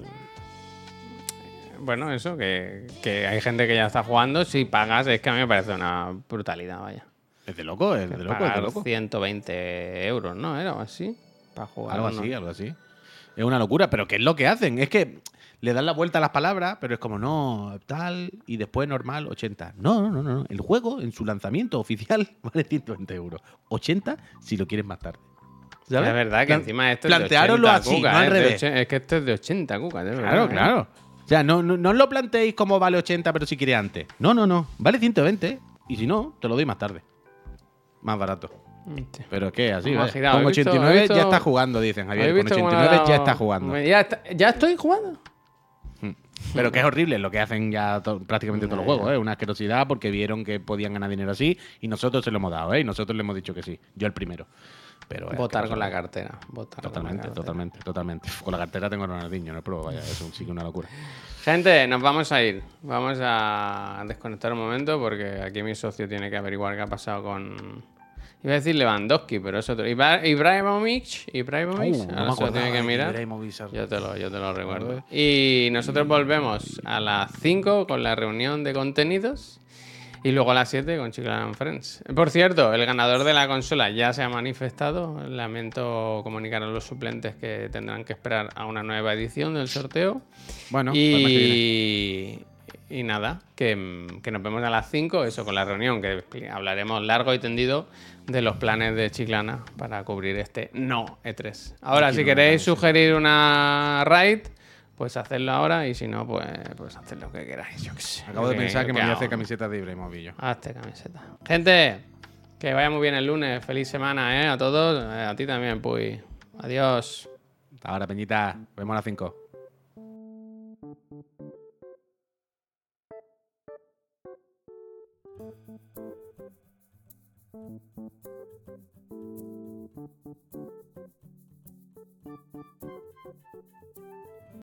[SPEAKER 1] Bueno, eso, que, que hay gente que ya está jugando. Si pagas, es que a mí me parece una brutalidad, vaya.
[SPEAKER 2] Es de loco, es de loco, es de loco.
[SPEAKER 1] 120 euros, ¿no? Era o así. Para jugar.
[SPEAKER 2] Algo
[SPEAKER 1] ¿no?
[SPEAKER 2] así, algo así. Es una locura, pero ¿qué es lo que hacen? Es que le dan la vuelta a las palabras, pero es como, no, tal, y después normal, 80. No, no, no, no. El juego, en su lanzamiento oficial, vale 120 euros. 80 si lo quieres más tarde. ¿Sabes?
[SPEAKER 1] Es verdad que
[SPEAKER 2] Plan-
[SPEAKER 1] encima esto es de
[SPEAKER 2] planteároslo
[SPEAKER 1] 80
[SPEAKER 2] así,
[SPEAKER 1] cuca,
[SPEAKER 2] no al
[SPEAKER 1] ¿eh? De
[SPEAKER 2] revés.
[SPEAKER 1] Es que esto es de 80 cucas, de verdad,
[SPEAKER 2] Claro,
[SPEAKER 1] ¿eh?
[SPEAKER 2] claro. O sea, no, no, no os lo planteéis como vale 80, pero si quiere antes. No, no, no. Vale 120, y si no, te lo doy más tarde. Más barato. Pero es que así,
[SPEAKER 1] Hemos
[SPEAKER 2] vaya.
[SPEAKER 1] girado,
[SPEAKER 2] Con
[SPEAKER 1] ¿habéis visto-
[SPEAKER 2] 89
[SPEAKER 1] habéis
[SPEAKER 2] ya
[SPEAKER 1] visto-
[SPEAKER 2] está jugando, dicen Javier.
[SPEAKER 1] ¿Habéis
[SPEAKER 2] Con
[SPEAKER 1] visto cómo le ha
[SPEAKER 2] 89 ya está jugando.
[SPEAKER 1] Ya, está- ya estoy jugando.
[SPEAKER 2] Pero que es horrible lo que hacen ya to- prácticamente todos los juegos, ¿eh? Una asquerosidad porque vieron que podían ganar dinero así y nosotros se lo hemos dado, ¿eh? Y nosotros le hemos dicho que sí. Yo el primero. Pero
[SPEAKER 1] Votar con la cartera. Votar con la
[SPEAKER 2] Totalmente,
[SPEAKER 1] cartera.
[SPEAKER 2] totalmente, totalmente. Con la cartera tengo a Ronaldinho, no pruebo, vaya, eso sí que es una locura.
[SPEAKER 1] Gente, nos vamos a ir. Vamos a desconectar un momento porque aquí mi socio tiene que averiguar qué ha pasado con. Iba a decir Lewandowski, pero es otro. Ibra- Ibrahimovic. Ibrahimovic.
[SPEAKER 2] Uh, no
[SPEAKER 1] lo tiene que mirar. Yo te lo, yo te lo recuerdo. Y nosotros volvemos a las 5 con la reunión de contenidos. Y luego a las 7 con Chiclana and Friends. Por cierto, el ganador de la consola ya se ha manifestado. Lamento comunicar a los suplentes que tendrán que esperar a una nueva edición del sorteo.
[SPEAKER 2] Bueno, pues que viene.
[SPEAKER 1] Y, y nada, que, que nos vemos a las 5, eso con la reunión, que hablaremos largo y tendido de los planes de Chiclana para cubrir este no E3. Ahora,
[SPEAKER 2] Aquí
[SPEAKER 1] si
[SPEAKER 2] no
[SPEAKER 1] queréis sugerir una raid, pues hacedlo ahora y si no, pues, pues haced lo que queráis. Yo qué sé.
[SPEAKER 2] Acabo de pensar que me voy a hacer camiseta de Ibrahimovic.
[SPEAKER 1] Hazte camiseta. Gente, que vaya muy bien el lunes. Feliz semana, ¿eh? A todos. Eh, a ti también, Puy. Adiós.
[SPEAKER 2] Hasta ahora, Peñita. Vemos a las 5.